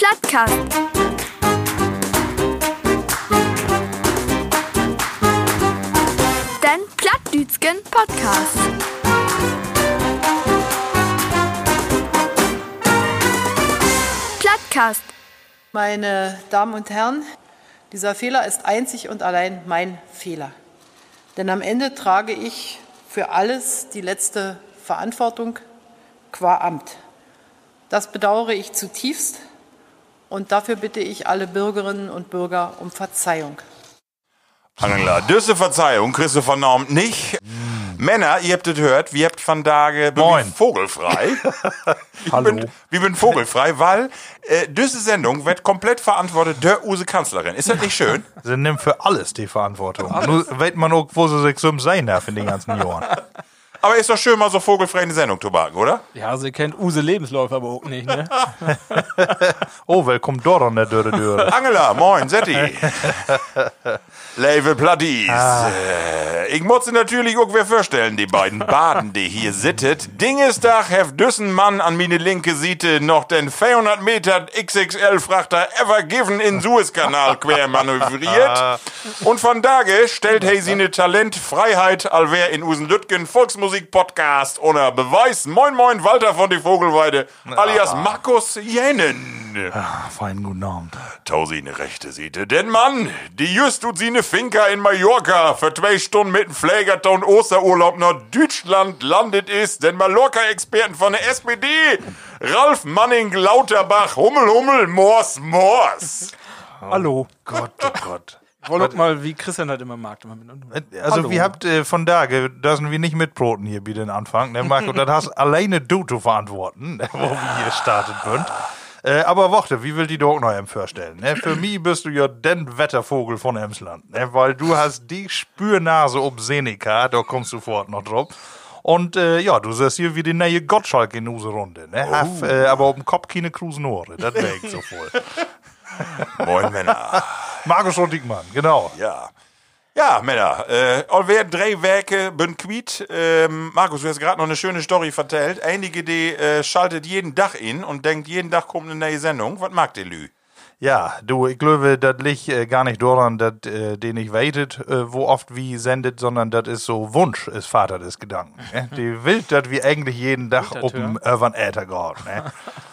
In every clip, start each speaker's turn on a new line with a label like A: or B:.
A: Plattkast. Den Plattdütschen Podcast. Plattkast.
B: Meine Damen und Herren, dieser Fehler ist einzig und allein mein Fehler. Denn am Ende trage ich für alles die letzte Verantwortung qua Amt. Das bedauere ich zutiefst und dafür bitte ich alle Bürgerinnen und Bürger um Verzeihung.
C: Angela, diese Verzeihung von Norm nicht. Männer, ihr habt es gehört, wir habt von Tage
D: Moin.
C: vogelfrei. ich
D: Hallo.
C: Bin, wir bin vogelfrei, weil äh, diese Sendung wird komplett verantwortet der Use Kanzlerin. Ist das nicht schön?
D: Sie nimmt für alles die Verantwortung. Nur weiß man auch, wo sie sich so sein darf in den ganzen Jahren.
C: Aber ist doch schön, mal so vogelfrei in die Sendung, Tobaken, oder?
E: Ja, sie kennt Use Lebensläufe aber auch nicht, ne?
D: Oh, willkommen dort an der Dürre Dürre.
C: Angela, moin, Setti. Level Platties. Äh, ich muss sie natürlich auch wer vorstellen, die beiden Baden, die hier sittet. Dingestag heft düssen Mann an meine linke Seite noch den 400 Meter XXL-Frachter Ever Given in Suezkanal quer manövriert. Und von Dage stellt hey sie ne Talent Freiheit allwer in Usen Lütgen Volksmusik-Podcast ohne Beweis. Moin, moin, Walter von die Vogelweide, alias Markus Jänen.
D: Ah, feinen guten Abend.
C: Tausine rechte Seite. Denn Mann, die just tut sie ne Finca in Mallorca für zwei Stunden mit dem Pflegerton Osterurlaub nach Deutschland landet ist. Denn Mallorca-Experten von der SPD, Ralf Manning Lauterbach, Hummel, Hummel, Mors, Mors.
E: Hallo.
D: Gott, oh Gott.
E: Auch mal, wie Christian halt immer mag. Immer mit-
D: Also,
E: Hallo.
D: wir habt äh, von da, dürfen wir nicht mit Broten hier bei den Anfang. Ne, Marco, das hast alleine du zu verantworten, ne, wo wir hier startet sind. Äh, aber warte, wie will die doch noch vorstellen? Ne? Für mich bist du ja den Wettervogel von Emsland, ne? weil du hast die Spürnase ob Seneca, da kommst du fort noch drauf. Und äh, ja, du siehst hier wie die neue Gottschalk in unsere Runde. Ne? Haf, äh, aber auf dem Kopf keine Krusenohre, das wäre ich so voll.
C: Moin, Männer.
D: Markus und Dickmann, genau.
C: Ja. Ja, Männer, äh, alweer drei Werke bin quiet. Ähm, Markus, du hast gerade noch eine schöne Story vertellt. Einige, die äh, schaltet jeden Tag in und denkt, jeden Tag kommt eine neue Sendung. Was mag der Lü?
D: Ja, du, ich glaube, das liegt äh, gar nicht daran, dass äh, den nicht weitet, äh, wo oft wie sendet, sondern das ist so Wunsch, ist Vater des Gedanken. Ne? Die will, dass wir eigentlich jeden Tag auf dem Urban Äther gehen. Ne?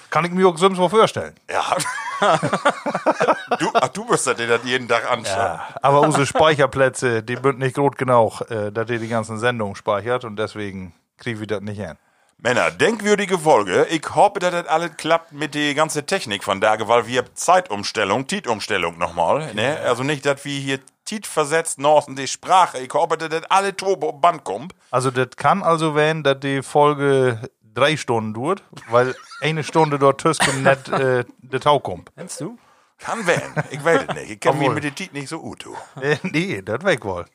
D: Kann ich mir auch sonst mal vorstellen.
C: Ja. du, ach, du müsstest dir das jeden Tag anschauen.
D: Ja, aber unsere Speicherplätze, die sind nicht gut genug, äh, dass ihr die ganzen Sendungen speichert und deswegen kriegen wir das nicht hin.
C: Männer, denkwürdige Folge. Ich hoffe, dass das alles klappt mit der ganzen Technik von da, weil wir Zeitumstellung, Tietumstellung nochmal. Ne? Also nicht, dass wir hier Tiet versetzt noch in die Sprache. Ich hoffe, dass das alle Turbo Band kommt.
D: Also das kann also werden, dass die Folge drei Stunden dauert, weil eine Stunde dort Tüsken nicht äh, der Tau kommt.
E: Kennst du?
C: Kann werden. Ich weiß es nicht. Ich kenne mich mit der Tiet nicht so gut. du.
D: Äh, nee, das weg wohl.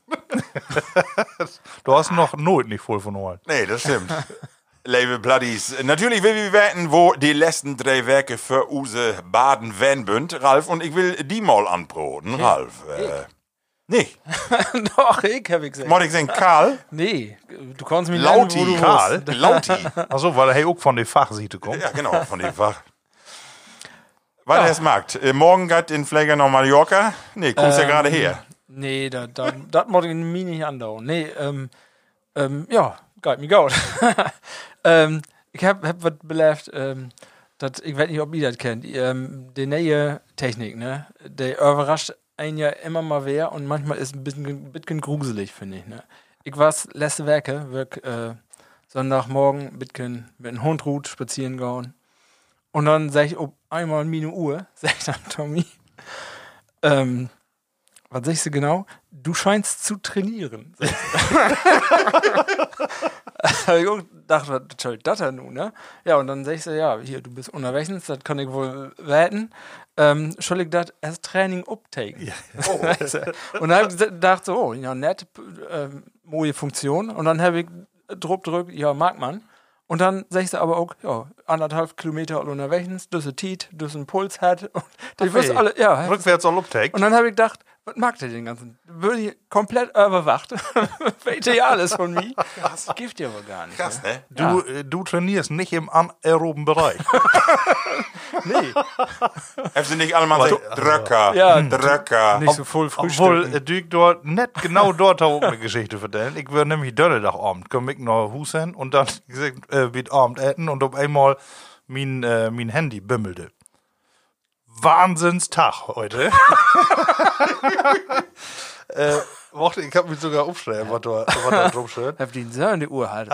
D: du hast noch Not nicht voll von holen.
C: Nee, das stimmt. Label Bloodies. Natürlich will wir wetten, wo die letzten drei Werke für Use Baden bünd, Ralf. Und ich will die mal anproten, Ralf. Äh, nee.
E: Doch, ich hab ich gesagt.
C: Muss ich sagen, Karl?
E: Nee, du kannst mich
C: Lauti,
E: nennen, wo du
C: Karl? Lauti.
D: Achso, weil er auch von der Fachseite kommt.
C: Ja, genau, von dem Fach. Weil es mag. Äh, morgen geht in Pfleger nach Mallorca. Nee, kommst ja gerade her.
E: Nee, das da, das muss ich mir nicht andauern. Nee, ähm, ähm, ja, geht mir gut. ähm, ich hab, hab was belebt, ähm, dat, ich weiß nicht, ob ihr das kennt, ähm, die neue Technik, ne, der überrascht einen ja immer mal wer und manchmal ist ein bisschen, ein bisschen gruselig, finde ich, ne. Ich war letzte Werke, wirk, äh, Sonntagmorgen bisschen mit einem Hund ruht, spazieren gehen. Und dann sag ich, ob einmal meine Uhr, sag ich dann Tommy, ähm, was sagst du genau? Du scheinst zu trainieren. Ich gedacht, was soll das denn nun, ne? Ja, und dann sagst du, ja, hier, du bist unterwegs, das kann ich wohl wetten. Ähm, soll ich das als Training uptaken? Weißt du? und dann hab ich gedacht, so, oh, ja, nett, ähm, Funktion. Und dann habe ich Druck drückt, ja, mag man. Und dann sagst du aber auch, ja, anderthalb Kilometer unterwegs, du Tiet, du einen Puls hat. Und wirst
D: Hey,
E: alle, ja,
D: Rückwärts all uptake.
E: und dann habe ich gedacht, Was mag der den ganzen? Würde ich komplett überwacht. Weiß ja alles von mir. Das gibt ja wohl gar nicht.
C: Krass, ne?
D: Du, äh, du trainierst nicht im anaeroben Bereich.
E: Nee,
C: Haben sie nicht alle mal so Dröcker,
E: Ja,
C: Dröcker.
E: nicht so voll Frühstück.
D: Obwohl, äh, du ich dort nicht genau dort auch eine Geschichte vertellen. Ich würde nämlich Donnerstagabend, komm ich nach Hause und dann gesagt, äh, mit Abend essen und auf einmal mein, äh, mein Handy bimmelte. Wahnsinnstag heute. äh, ich hab mich sogar aufschreiben, was da, was da drauf steht.
E: Hab die so eine Uhr halt.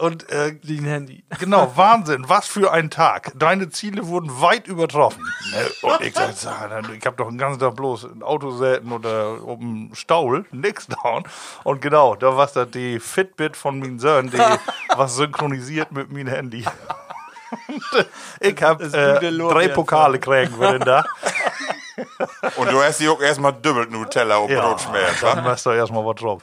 D: Und äh,
E: Die ein Handy.
D: Genau, Wahnsinn, was für ein Tag. Deine Ziele wurden weit übertroffen. Ne? Und ich sag, ich habe doch den ganzen Tag bloß ein Auto selten oder um Staul, nix down. Und genau, da war das die Fitbit von meinem Sohn, die was synchronisiert mit meinem Handy. Und, ich habe äh, drei. Pokale kriegen wir denn da.
C: Und du hast die auch erstmal dübbelt Nutella auf
D: Ja,
C: Brot schmiert,
D: dann machst du erstmal was drauf.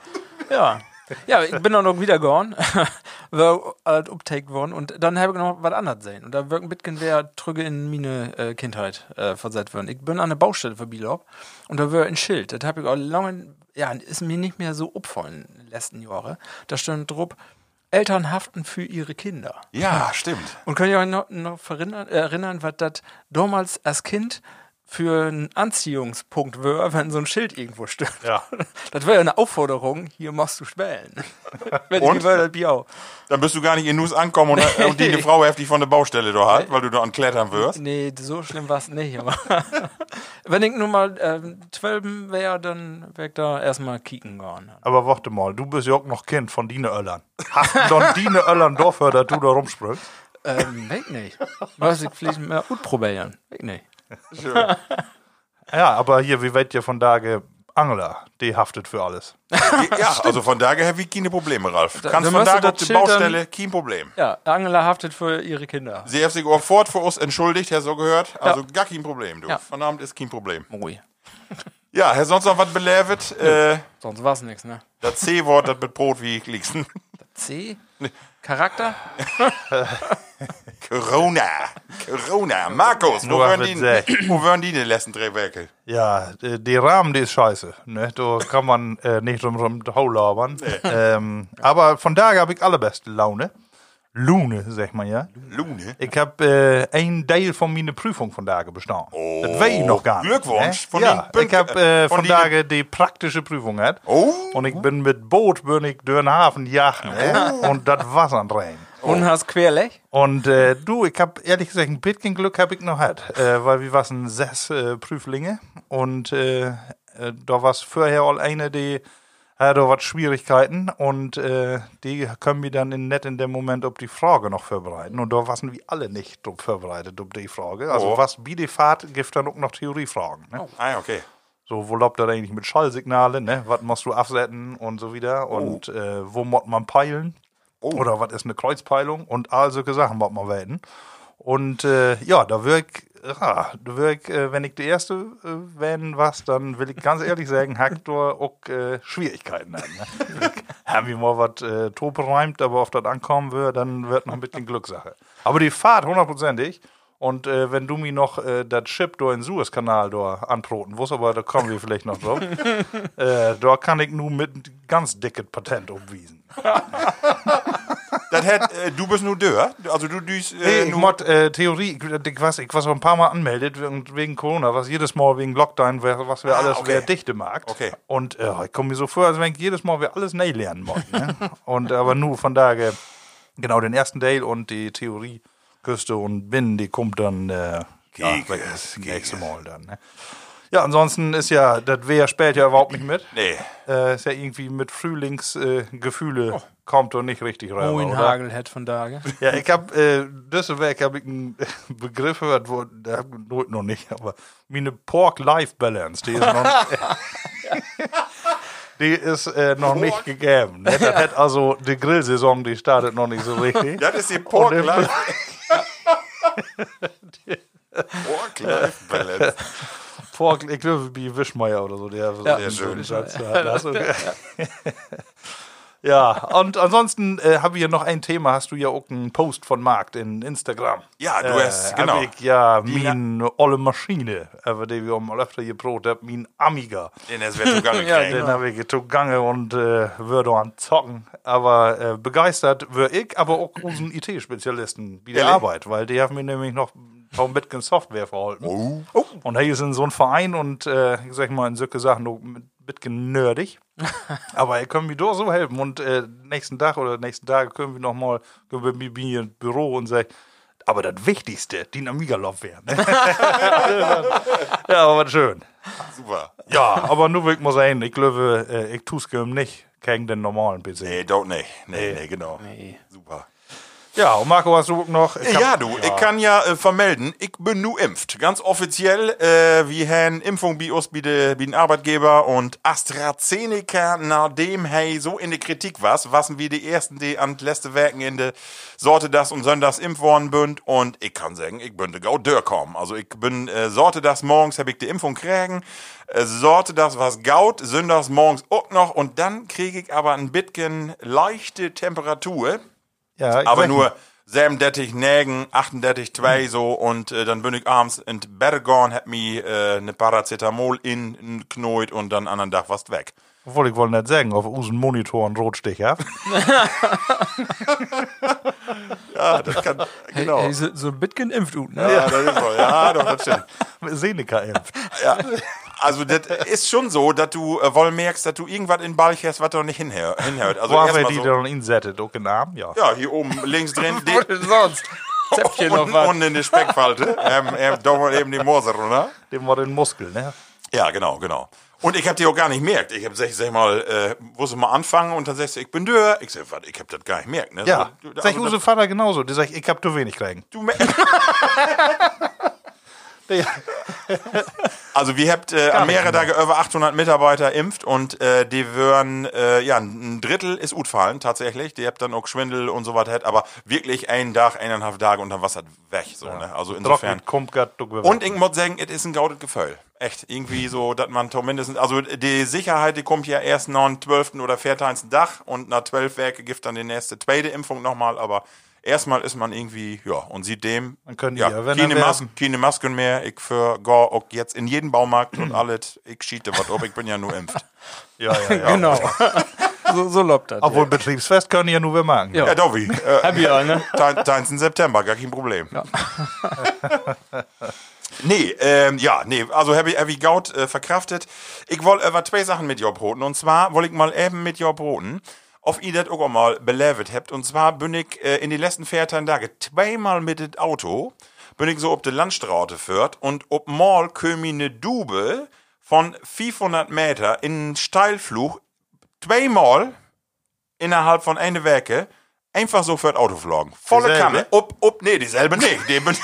E: Ja. Ja, ich bin auch noch wieder gegangen, war alt uptake worden und dann habe ich noch was anderes sehen. Und da wirken Bitcoin wer trüge in meine äh, Kindheit äh, versetzt worden. Ich bin an der Baustelle vorbeilauf und da war ein Schild. Das habe ich auch lange, ja, ist mir nicht mehr so opfallen in den letzten Jahren. Da stand drauf, Eltern haften für ihre Kinder.
C: Ja, stimmt.
E: Und könnt ihr euch noch, noch erinnern, was das damals als Kind für ein Anziehungspunkt wäre, wenn so ein Schild irgendwo steht?
D: Ja.
E: Das wäre ja eine Aufforderung, hier machst du Spälen. wenn
C: Und?
E: ich das auch.
C: Dann bist du gar nicht in Nuss ankommen und, äh, und die eine Frau heftig von der Baustelle da hat, weil du da an Klettern wirst.
E: Nee, so schlimm war es nicht. Aber wenn ich nur mal ähm, zwölf wäre, dann wäre ich da erstmal kicken gegangen.
D: Aber warte mal, du bist ja auch noch Kind von Dine Öllern. Hast du dann Dine Öllern Dorfer, dass du da rumspringst?
E: Ähm, weg nicht. Was ich vielleicht mal gut probieren. Weg nicht.
D: Ja, aber hier, wie weit ihr von Tage Angler, die haftet für alles.
C: Ja, also von daher habe ich keine Probleme, Ralf.
E: Da-
C: Kannst
E: da
C: von
E: musst du
C: da auf
E: das
C: die Baustelle, kein Problem.
E: Ja, Angela haftet für ihre Kinder.
C: Sie haben sich auch fort für uns entschuldigt, Herr so gehört. Also gar kein Problem, du.
E: Ja.
C: Von Abend ist kein Problem.
E: Ui.
C: Ja, Herr sonst noch was belevet? Äh,
E: Sonst war es nichts, ne?
C: das C-Wort, das mit Brot wie liegsten.
E: C? Charakter?
C: Corona. Corona. Markus, wo
D: Nur
C: waren
D: mit
C: die, wo waren die den letzten drei Werke?
D: Ja, äh, die Rahmen, die ist scheiße. Ne? Da kann man äh, nicht drum rum Hau labern. Ähm, aber von daher habe ich allerbeste Laune. Lune, sag man ja.
C: Lune.
D: Ich habe äh, ein Teil von meiner Prüfung von Tage bestanden. das weiß ich noch gar nicht.
C: Glückwunsch. Von
D: ja, ich habe äh,
C: von
D: Tage die praktische Prüfung gehabt.
C: Oh.
D: Und ich bin mit Boot bin ich durch den Hafen jagen. Ne? Und das Wasser rein.
E: Und hast querlech?
D: Und äh, du, ich habe ehrlich gesagt ein bisschen Glück habe ich noch gehabt, äh, weil wir waren sechs äh, Prüflinge und da war vorher all eine, die hatte was Schwierigkeiten und äh, die können wir dann in, nicht in dem Moment auf die Frage noch vorbereiten und da waren wir alle nicht vorbereitet auf die Frage. Also
C: Oh.
D: was wie die Fahrt gibt dann auch noch Theoriefragen. Ne?
C: Ah, okay.
D: So, wo läuft das eigentlich mit Schallsignalen, ne? Was musst du absetzen und so wieder und äh, wo muss man peilen? Oder was ist eine Kreuzpeilung und all solche Sachen muss man wählen. Und äh, ja, da ich, ja, ich äh, wenn ich der Erste äh, werden was, dann will ich ganz ehrlich sagen, Hector auch äh, Schwierigkeiten haben. Ne? Haben wir mal was äh, reimt, aber auf das ankommen wird, dann wird noch ein bisschen Glückssache. Aber die Fahrt hundertprozentig. Und äh, wenn du mir noch äh, das Chip da in Suezkanal anproten wirst, aber da kommen wir vielleicht noch drauf, äh, da kann ich nur mit ganz dicket Patent umwiesen.
C: Das hat, äh, du bist nur Dörr. Also du düst.
D: Nee,
C: Äh,
D: ich
C: nur-
D: mod, äh, Theorie, ich, ich, weiß, ich war so ein paar Mal anmeldet wegen, Corona, was jedes Mal wegen Lockdown, was wir
C: Ah,
D: alles,
C: okay.
D: wer dichte mag.
C: Okay.
D: Und äh, ich komme mir so vor, als wenn ich jedes Mal wir alles neu lernen muss. Ne? und aber nur von daher, genau, den ersten Teil und die Theorie Küste und Binnen, die kommt dann äh, ja, das nächste Mal dann. Ne? Ja, ansonsten ist ja, das Wehr spielt ja überhaupt nicht mit.
C: Nee.
D: Äh, ist ja irgendwie mit Frühlingsgefühle äh, Gefühle kommt doch nicht richtig rein.
E: Moin
D: oder?
E: Hagel hat von Tage.
D: Ja, ich habe äh, Düsselberg habe ich einen Begriff gehört, wo ich noch- nicht, aber meine Pork-Life-Balance, die ist noch, die ist äh, noch nicht gegeben. Ne? Das hat also die Grillsaison, die startet noch nicht so richtig.
C: Das ist die Pork
D: Und
C: Pork,
D: ich glaube, wie Wischmeier oder so, der so
E: Ja.
D: der
C: schön.
D: hat. Das, okay. Ja, und ansonsten äh, habe ich ja noch ein Thema. Hast du ja auch einen Post von Markt in Instagram.
C: Ja, du hast-
D: hab
C: genau.
D: Ich, ja,
C: Die
D: meine olle Maschine, über die wir mal öfter geprobt haben, mein Amiga.
C: Den wird sogar
E: Ja.
D: Den habe ich zugange und äh, würde an zocken. Aber äh, begeistert wäre ich, aber auch unseren IT-Spezialisten bei der? Arbeit, weil die haben mir nämlich noch ein bisschen Software verhalten. Und hier ist in so ein Verein und äh, ich sag mal in solche Sachen ein bisschen nerdig. aber er können mir doch so helfen. Und äh, nächsten Tag oder nächsten Tage können wir noch mal können wir mit mir ins Büro und sagen, aber das Wichtigste, die Amiga-Lauf wäre. Ne? ja, aber schön.
C: Super.
D: Ja, aber nur will ich mal sagen, ich glaube, äh, ich tue es nicht gegen den normalen PC.
C: Nee, doch nicht. Nee, nee, genau. Super.
D: Ja, und Marco, hast du noch? Ich hab-
C: Ja, du, ich kann ja äh, vermelden, ich bin nu impft. Ganz offiziell, äh, wir haben Impfung bei uns, bei, de, bei den Arbeitgeber und AstraZeneca, nachdem hey so in der Kritik war, was wir die ersten, die an letzte Werken in der Sorte das und Sonntags impft worden bünd und ich kann sagen, ich bin de gau kommen. Also ich bin äh, Sorte das morgens hab ich die Impfung kriegen, äh, Sorte das was gaut, Sonntags morgens auch noch und dann kriege ich aber ein bisschen leichte Temperatur
D: ja,
C: aber nur 37 Nägen, 38 2 so und äh, dann bin ich abends in gegangen, hab mir äh, eine Paracetamol in, in knäut und dann anderen Tag warst weg.
D: Obwohl, ich wollte nicht sagen, auf unseren Monitor einen Rotstich hab.
C: Ja, das kann, genau.
E: Hey, so, so ein bisschen impft ne?
C: ja, das ist so. Ja, doch, das stimmt.
D: Seneca impft.
C: Ja. Also, das ist schon so, dass du äh, wohl merkst, dass du irgendwas in den Ball hast, was doch nicht hinhör, hinhört. Also,
D: Wo haben wir die
C: so,
D: dann insettet? Den Arm? Ja.
C: ja, hier oben links drin, die,
E: Was denn sonst? Zäpfchen noch
C: und,
E: was.
C: und in der Speckfalte, ähm, ähm, doch mal eben die Moser, oder?
D: Dem war den Muskel, ne?
C: Ja, genau, genau. Und ich hab die auch gar nicht gemerkt. Ich hab gesagt, sag mal, äh, wo sie mal anfangen und dann sagst du, ich bin dör. Ich sag, was, ich hab das gar nicht gemerkt. Ne?
D: Ja.
C: So,
D: Sag ich
C: also,
D: Vater genauso. Der sagt, ich hab zu wenig kriegen.
C: du, mer- also wir habt äh, an mehrere Tage über 800 Mitarbeiter impft und äh, die würden, äh, ja, ein Drittel ist gut fallen tatsächlich. Die habt dann auch Schwindel und so was hat, aber wirklich einen Tag, eineinhalb Tage es halt weg. So, ne? Also insofern. Und ich muss sagen, es ist ein gaudet Gefühl. Echt, irgendwie so, dass man zumindest, also die Sicherheit, die kommt ja erst nach dem 12. oder 14. Dach und nach 12 Werke gibt dann die nächste zweite Impfung nochmal, aber erstmal ist man irgendwie, ja, und sieht dem,
D: Dann können
C: ja,
D: ja, wenn
C: keine, Mas
D: werben.
C: keine Masken mehr, ich für gar auch jetzt in jeden Baumarkt und alles, ich schiete was ob, ich bin ja nur impft.
D: Ja, ja, ja.
E: Genau. so, so lobt das.
D: Obwohl, Betriebsfest können ja nur wir machen.
E: Ja.
C: Ja, Dovi, äh,
E: Hab ich auch, ne?
C: 13. September, gar kein Problem. nee, ähm, ja, nee, also habe ich, hab ich Gaut äh, verkraftet. Ich wollte über zwei Sachen mit dir broten. Und zwar wollte ich mal eben mit dir broten, ob ihr das auch mal belevet habt. Und zwar bin ich äh, in die letzten 14 Tage zweimal mit dem Auto, bin ich so ob die Landstraße führt und ob mal kömi eine Dube von 500 Meter in einen Steilflug zweimal innerhalb von einer Woche einfach so für das Auto flogen. Volle
D: Dieselbe?
C: Kanne. Ob, ob, nee, dieselbe nicht. Die bin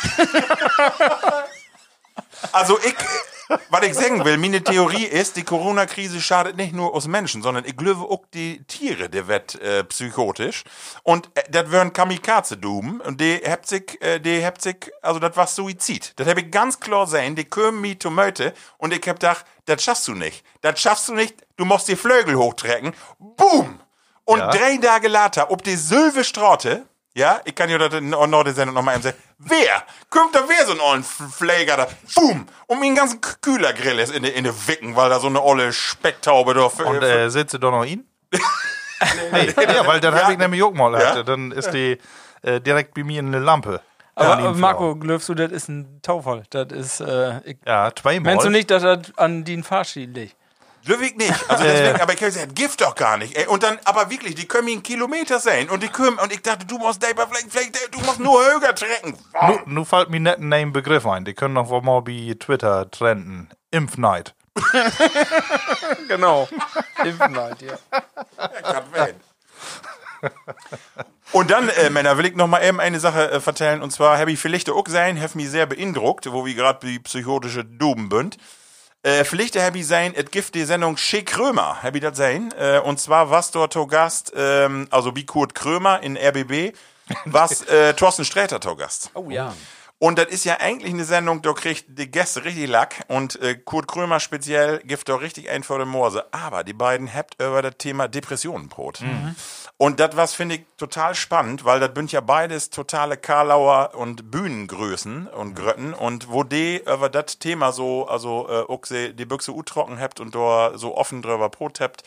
C: also ich, was ich sagen will, meine Theorie ist, die Corona-Krise schadet nicht nur uns Menschen, sondern ich glaube auch die Tiere, die wird äh, psychotisch. Und äh, das wären Kamikaze-Duben und die habt sich, äh, die habt sich, also das war Suizid. Das habe ich ganz klar sehen, die kommen mir Tomate und ich hab gedacht, das schaffst du nicht. Das schaffst du nicht, du musst die Flügel hochtrecken. Boom! Und
D: Ja.
C: drei Tage later, ob die Sylve Straute, ja, ich kann ja das in der Sendung noch mal eben sagen, wer? Kommt da wer so ein ollen Pfleger da, boom, und mir einen ganzen Kühlergrill ist in der in de Wicken, weil da so eine olle Specktaube da für,
D: Und äh, sitzt du doch noch ihn? nee, ja, weil dann
C: Ja.
D: habe ich nämlich auch mal.
C: Ja.
D: Ja. Dann ist die äh, direkt bei mir eine Lampe.
E: Aber aber Marco, glaubst du, das ist ein Taufall? Das ist, äh,
D: Ja, zweimal.
E: meinst du nicht, dass das an den Fahrstil liegt?
C: Löwig nicht. Also deswegen, aber ich kann sagen, Gift doch gar nicht. Ey. Und dann, aber wirklich, die können mir einen Kilometer sein. Und die können, und ich dachte, du musst, Dave, vielleicht, vielleicht, du musst nur höher trecken.
D: Nu, nu fällt mir nicht ein Name Begriff ein. Die können noch mal bei Twitter trenden. Impfneid.
E: Genau. Impfneid, ja.
C: Und dann, äh, Männer, will ich noch mal eben eine Sache äh, vertellen. Und zwar habe ich vielleicht auch sein, habe mich sehr beeindruckt, wo wir gerade die psychotische Duben bünd. Äh, vielleicht habe ich sein, es gibt die Sendung Schick Krömer, ich das sein. Äh, und zwar was dort to Gast, ähm, also wie Kurt Krömer in RBB, was äh, Thorsten Sträter to Gast.
E: Oh ja.
C: Und das ist ja eigentlich eine Sendung, da kriegt die Gäste richtig Lack und äh, Kurt Krömer speziell gibt doch richtig ein vor der Morse. Aber die beiden habt über das Thema Depressionenbrot. Mhm. Und das was finde ich total spannend, weil das sind ja beides totale Karlauer und Bühnengrößen und Grötten. Und wo die über das Thema so, also äh, sie die Büchse u trocken habt und da so offen drüber Brot habt,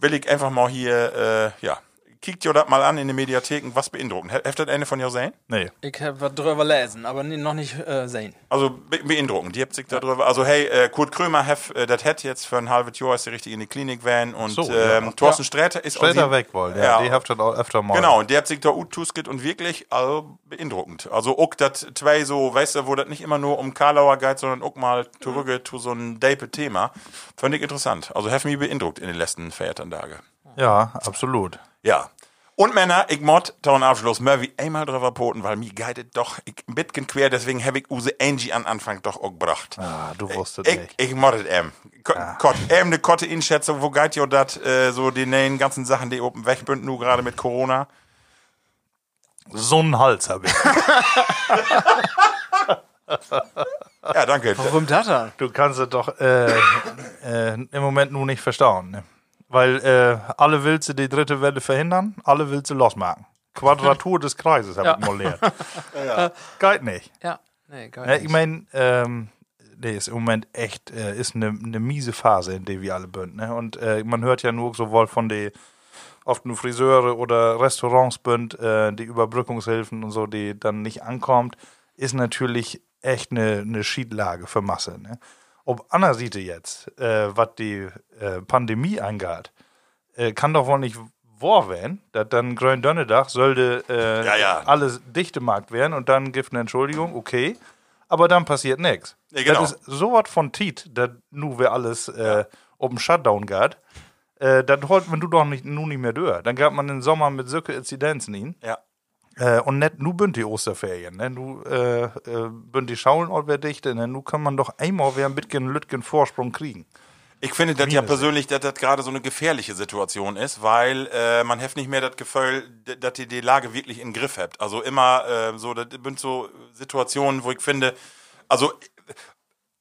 C: will ich einfach mal hier, äh, ja, kickt ihr das mal an in den Mediatheken, was beeindruckend. Habt ihr eine von ihr sehen?
D: Nee.
E: Ich habe was drüber lesen, aber noch nicht äh, sehen.
C: Also be beeindruckend, die habt sich da drüber. Also hey, äh, Kurt Krömer, hef, äh, das hat jetzt für ein halbes Jahr ist der richtig in die Klinik van und
D: So, ja.
C: ähm, Thorsten Sträter ist
D: Später
C: sie-
D: weg wollen. Ja,
C: Ja.
D: die habt ihr auch öfter mal.
C: Genau, und der hat sich da utusket und wirklich also beeindruckend. Also auch das zwei so, weißt du, wo das nicht immer nur um Karlauer geht, sondern auch mal zurück zu so ein Dape-Thema. Fand ich interessant. Also hef mich beeindruckt in den letzten Feiertage.
D: Ja, absolut.
C: Ja. Und Männer, ich mod taun Abschluss Murphy einmal drüber poten, weil mir geitet doch ich ein bisschen quer, deswegen habe ich Use Angie an Anfang doch auch gebracht.
D: Ah, du wusstest
C: Ich,
D: nicht.
C: ich moddet em. Gott, em ne kotte Inschätzung, wo geht jo dat, äh, so die neuen ganzen Sachen, die oben wegbünden, nu gerade mit Corona?
D: So einen Hals habe ich.
C: Ja, danke.
E: Warum das dann?
D: Du kannst es doch äh, äh, im Moment nur nicht verstauen. Ne? Weil äh, alle willst du die dritte Welle verhindern, alle willst du losmachen. Quadratur des Kreises habe
E: Ja.
D: ich mal lernt. Geht nicht.
E: Ja, nee,
D: Ja,
E: nicht.
D: ich meine, ähm, nee, ist im Moment echt, äh, ist eine ne miese Phase, in der wir alle sind. Ne? Und äh, man hört ja nur sowohl von den oft nur Friseure oder Restaurants bünd, äh, die Überbrückungshilfen und so, die dann nicht ankommt, ist natürlich echt eine ne Schiedlage für Masse. Ne? Ob Anna Seite jetzt, äh, was die äh, Pandemie angeht, äh, kann doch wohl nicht wahr werden, dass dann Grün-Dönnedach sollte äh,
C: Ja, ja.
D: alles dichte Markt werden und dann gibt eine Entschuldigung, okay, aber dann passiert nichts.
C: Ja, genau.
D: Das ist so was von Tiet, dass nu wir alles äh, um Shutdown geht, äh, dann holt man du doch nicht, nu nicht mehr durch. Dann gab man den Sommer mit solche Inzidenzen ihn.
C: Ja.
D: Äh, und net nu bünd die Osterferien, ne? Nu äh, äh, bünd die Schauen und wer dichte, ne? Nu kann man doch einmal wer ein bisschen Lütgen Vorsprung kriegen.
C: Ich finde das ja persönlich, dass das gerade so eine gefährliche Situation ist, weil äh, man heft nicht mehr das Gefühl, dass ihr die Lage wirklich im Griff habt. Also immer äh, so, das sind so Situationen, wo ich finde, also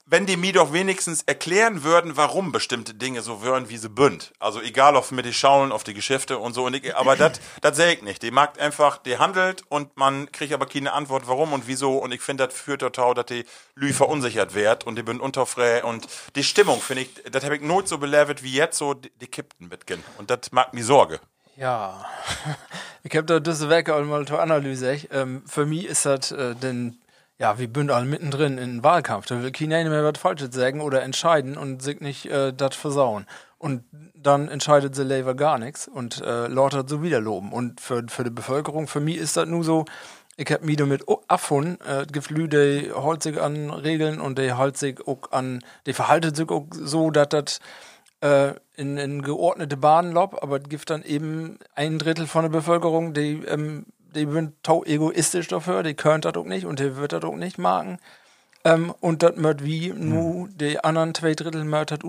C: wenn die mir doch wenigstens erklären würden, warum bestimmte Dinge so würden, wie sie bünd. Also egal, ob mit die Schauen auf die Geschäfte und so. Und ich, aber das das sehe ich nicht. Die mag einfach, die handelt und man kriegt aber keine Antwort, warum und wieso. Und ich finde, das führt dazu, dass die Lü verunsichert wird und die bin unterfrei. Und die Stimmung, finde ich, das habe ich not so belebt wie jetzt so, die, die kippt ein bisschen. Und das mag mir Sorge.
E: Ja, ich habe da diese Werke auch mal zur Analyse. Ähm, für mich ist das äh, denn, ja, wir sind alle mittendrin in Wahlkampf. Da will keiner mehr was Falsches sagen oder entscheiden und sich nicht äh, das versauen. Und dann entscheidet sie Labour gar nichts und äh, lautet so wieder loben. Und für, für die Bevölkerung, für mich ist das nur so, ich hab mich damit abgefunden. Äh, es gibt Leute, die halten sich an Regeln und die halten sich auch an, die verhalten sich auch so, dass das äh, in, in geordnete Bahnen lob, aber es gibt dann eben ein Drittel von der Bevölkerung, die, ähm, die sind tau egoistisch dafür, die können das auch nicht und die wird das auch nicht machen. Ähm, und das mört wie nu die anderen zwei Drittel mört das.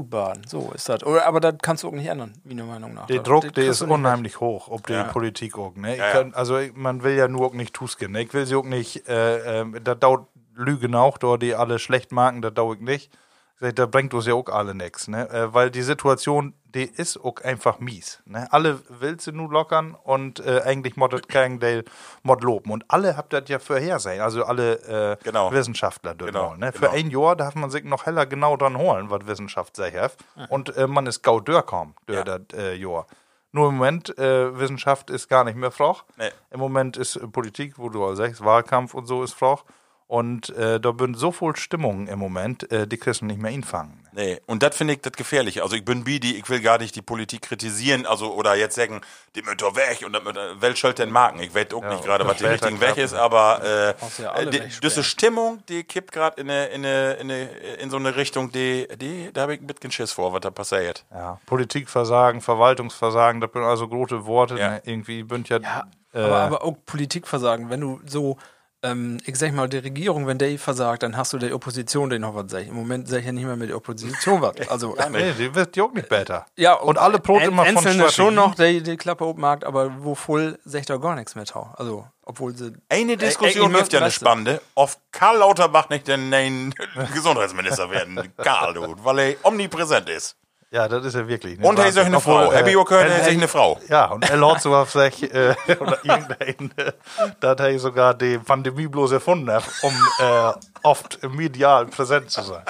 E: So ist das. Aber das kannst du auch nicht ändern, wie meiner Meinung nach.
D: Der Druck, der ist unheimlich hoch, ob die
C: Ja.
D: Politik auch, ne? Ich
C: Ja,
D: kann, also ich- man will ja nur auch nicht tusken, ne? Ich will sie auch nicht, äh, äh, da dauert Lügen auch, da die alle schlecht machen, da dauert ich nicht. Da bringt uns ja auch alle nix, ne? Äh, weil die Situation, die ist auch einfach mies, ne? Alle will sie nur lockern und äh, eigentlich moddet kein Dale mod loben. Und alle habt das ja vorhersehen, also alle äh,
C: Genau.
D: Wissenschaftler
C: Genau,
D: wollen, ne? Für
C: genau.
D: ein Jahr darf man sich noch heller genau dran holen, was Wissenschaft sei hat. Und äh, man ist gau durchkommen, durch
C: Ja.
D: das äh, Jahr. Nur im Moment, äh, Wissenschaft ist gar nicht mehr froch.
C: Nee.
D: Im Moment ist Politik, wo du auch sagst, Wahlkampf und so ist froch. Und äh, da bin so voll Stimmung im Moment, äh, die kriegst du nicht mehr einfangen.
C: Nee, und das finde ich das Gefährliche. Also ich bin Bidi, ich will gar nicht die Politik kritisieren, also oder jetzt sagen, die müssen doch weg und das müssen- wel soll denn marken? Ich weiß auch nicht gerade, was die richtigen weg ist, aber äh,
E: ja alle
C: die, diese Stimmung, die kippt gerade in, eine, in, eine, in, eine, in so eine Richtung, die, die da habe ich ein bisschen Schiss vor, was da passiert.
D: Ja. Politikversagen, Verwaltungsversagen, das sind also große Worte.
C: Ja.
D: Ne? Irgendwie bünd ja,
E: Ja,
D: äh,
E: aber, aber auch Politikversagen, wenn du so ähm, ich sag mal, die Regierung, wenn der versagt, dann hast du der Opposition den noch was sagt. Im Moment sag ich ja nicht mehr mit der Opposition was. Also,
D: Nee, die wird ja auch nicht besser.
E: ja,
D: Und alle Brot immer von
E: Einzelne schon noch, die, die Klappe oben mag, aber wo voll sagt er gar nichts mehr tau. Also, obwohl sie.
C: Eine
E: Äh,
C: Diskussion
E: äh,
C: gibt ja eine spannende. Auf Karl Lauterbach nicht den neuen Gesundheitsminister werden. Karl, du, weil er omnipräsent ist.
D: Ja, das ist ja wirklich.
C: Und er ist auch eine Frau.
D: äh,
C: Happy er
D: er-
C: ist eine Frau.
D: Ja, und er hat so auf sich, äh, oder irgendein, äh, da hat er sogar die Pandemie bloß erfunden, hat, um äh, oft medial präsent zu sein.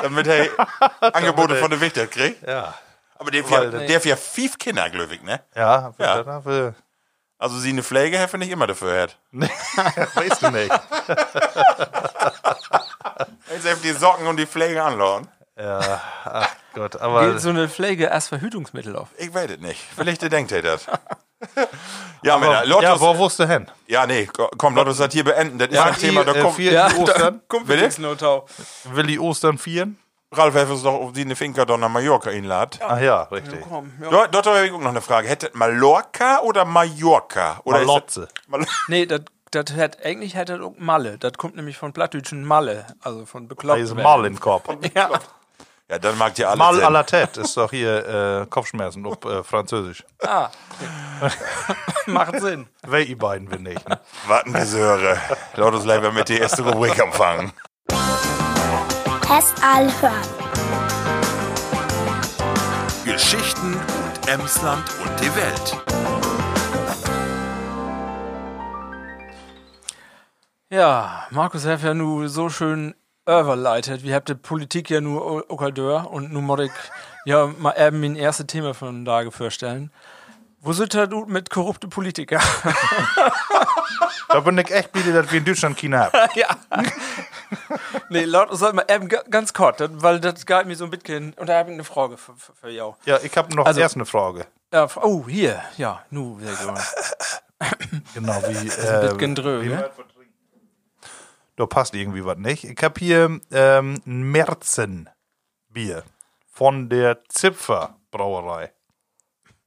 C: Damit er Angebote von der Wichter kriegt.
D: Ja.
C: Aber der hat ja, fünf Kinder, glücklich, ne?
D: Ja,
C: Ja.
D: äh,
C: Also sie eine Pflege hätte nicht immer dafür hat.
D: weißt du nicht.
C: Jetzt einfach die Socken und die Pflege anladen.
D: Ja, Gott, aber
E: Gilt so eine Pflege als Verhütungsmittel auf.
C: Ich weiß es nicht. Vielleicht denkt er das. ja,
D: aber,
C: Männer, Lottos,
D: ja,
C: ja,
D: wo wusste hin?
C: nee, ko- komm, Lottos hat hier beenden. Das ist ein Thema, da
D: äh,
C: kommt
D: vier
E: Ja,
D: die Ostern.
E: kommt tau.
D: Will die Ostern vieren?
C: Ralf Heffers doch auf die eine Finca doch nach Mallorca einladen.
D: Ach ja, richtig.
E: Komm, ja.
C: Dort, dort habe ich auch noch eine Frage. Hätte Mallorca oder Mallorca? Oder ist
D: Malotze.
C: das- Mal
E: Nee, das das hat eigentlich hat das auch Malle. Das kommt nämlich von Plattdütschen Malle, also von bekloppt.
D: Da ist
E: werden.
D: Mal im Kopf.
E: Ja.
C: Ja, dann mag ihr alles.
D: Mal à la tête ist doch hier äh, Kopfschmerzen auf äh, Französisch.
E: Ah. Macht Sinn.
D: Wer ihr beiden will nicht. Ne?
C: Warten wir höre. Lottos leider mit der ersten Rubrik empfangen.
F: Test hören.
C: Geschichten und Emsland und die Welt.
E: Ja, Markus hat ja nur so schön überleitet. Wir habt die Politik ja nur Okaldeur und nun muss ich ja mal eben mein erstes Thema von da vorstellen. Wo sind da du mit korrupte Politiker?
D: Da bin ich echt müde, dass wir in Deutschland China haben.
E: ja. nee, laut soll mal eben ga- ganz kurz, weil das geht mir so ein bisschen. Und da habe ich eine Frage für, für, für jou.
D: Ja, ich habe noch
E: Also-
D: erst eine Frage.
E: Ja, oh, hier, ja, nu, sehr gut.
D: Genau, wie.
E: Ein
D: Äh,
E: bisschen drö, ne?
D: Da passt irgendwie was nicht. Ich habe hier ähm, ein Märzenbier von der Zipfer Brauerei.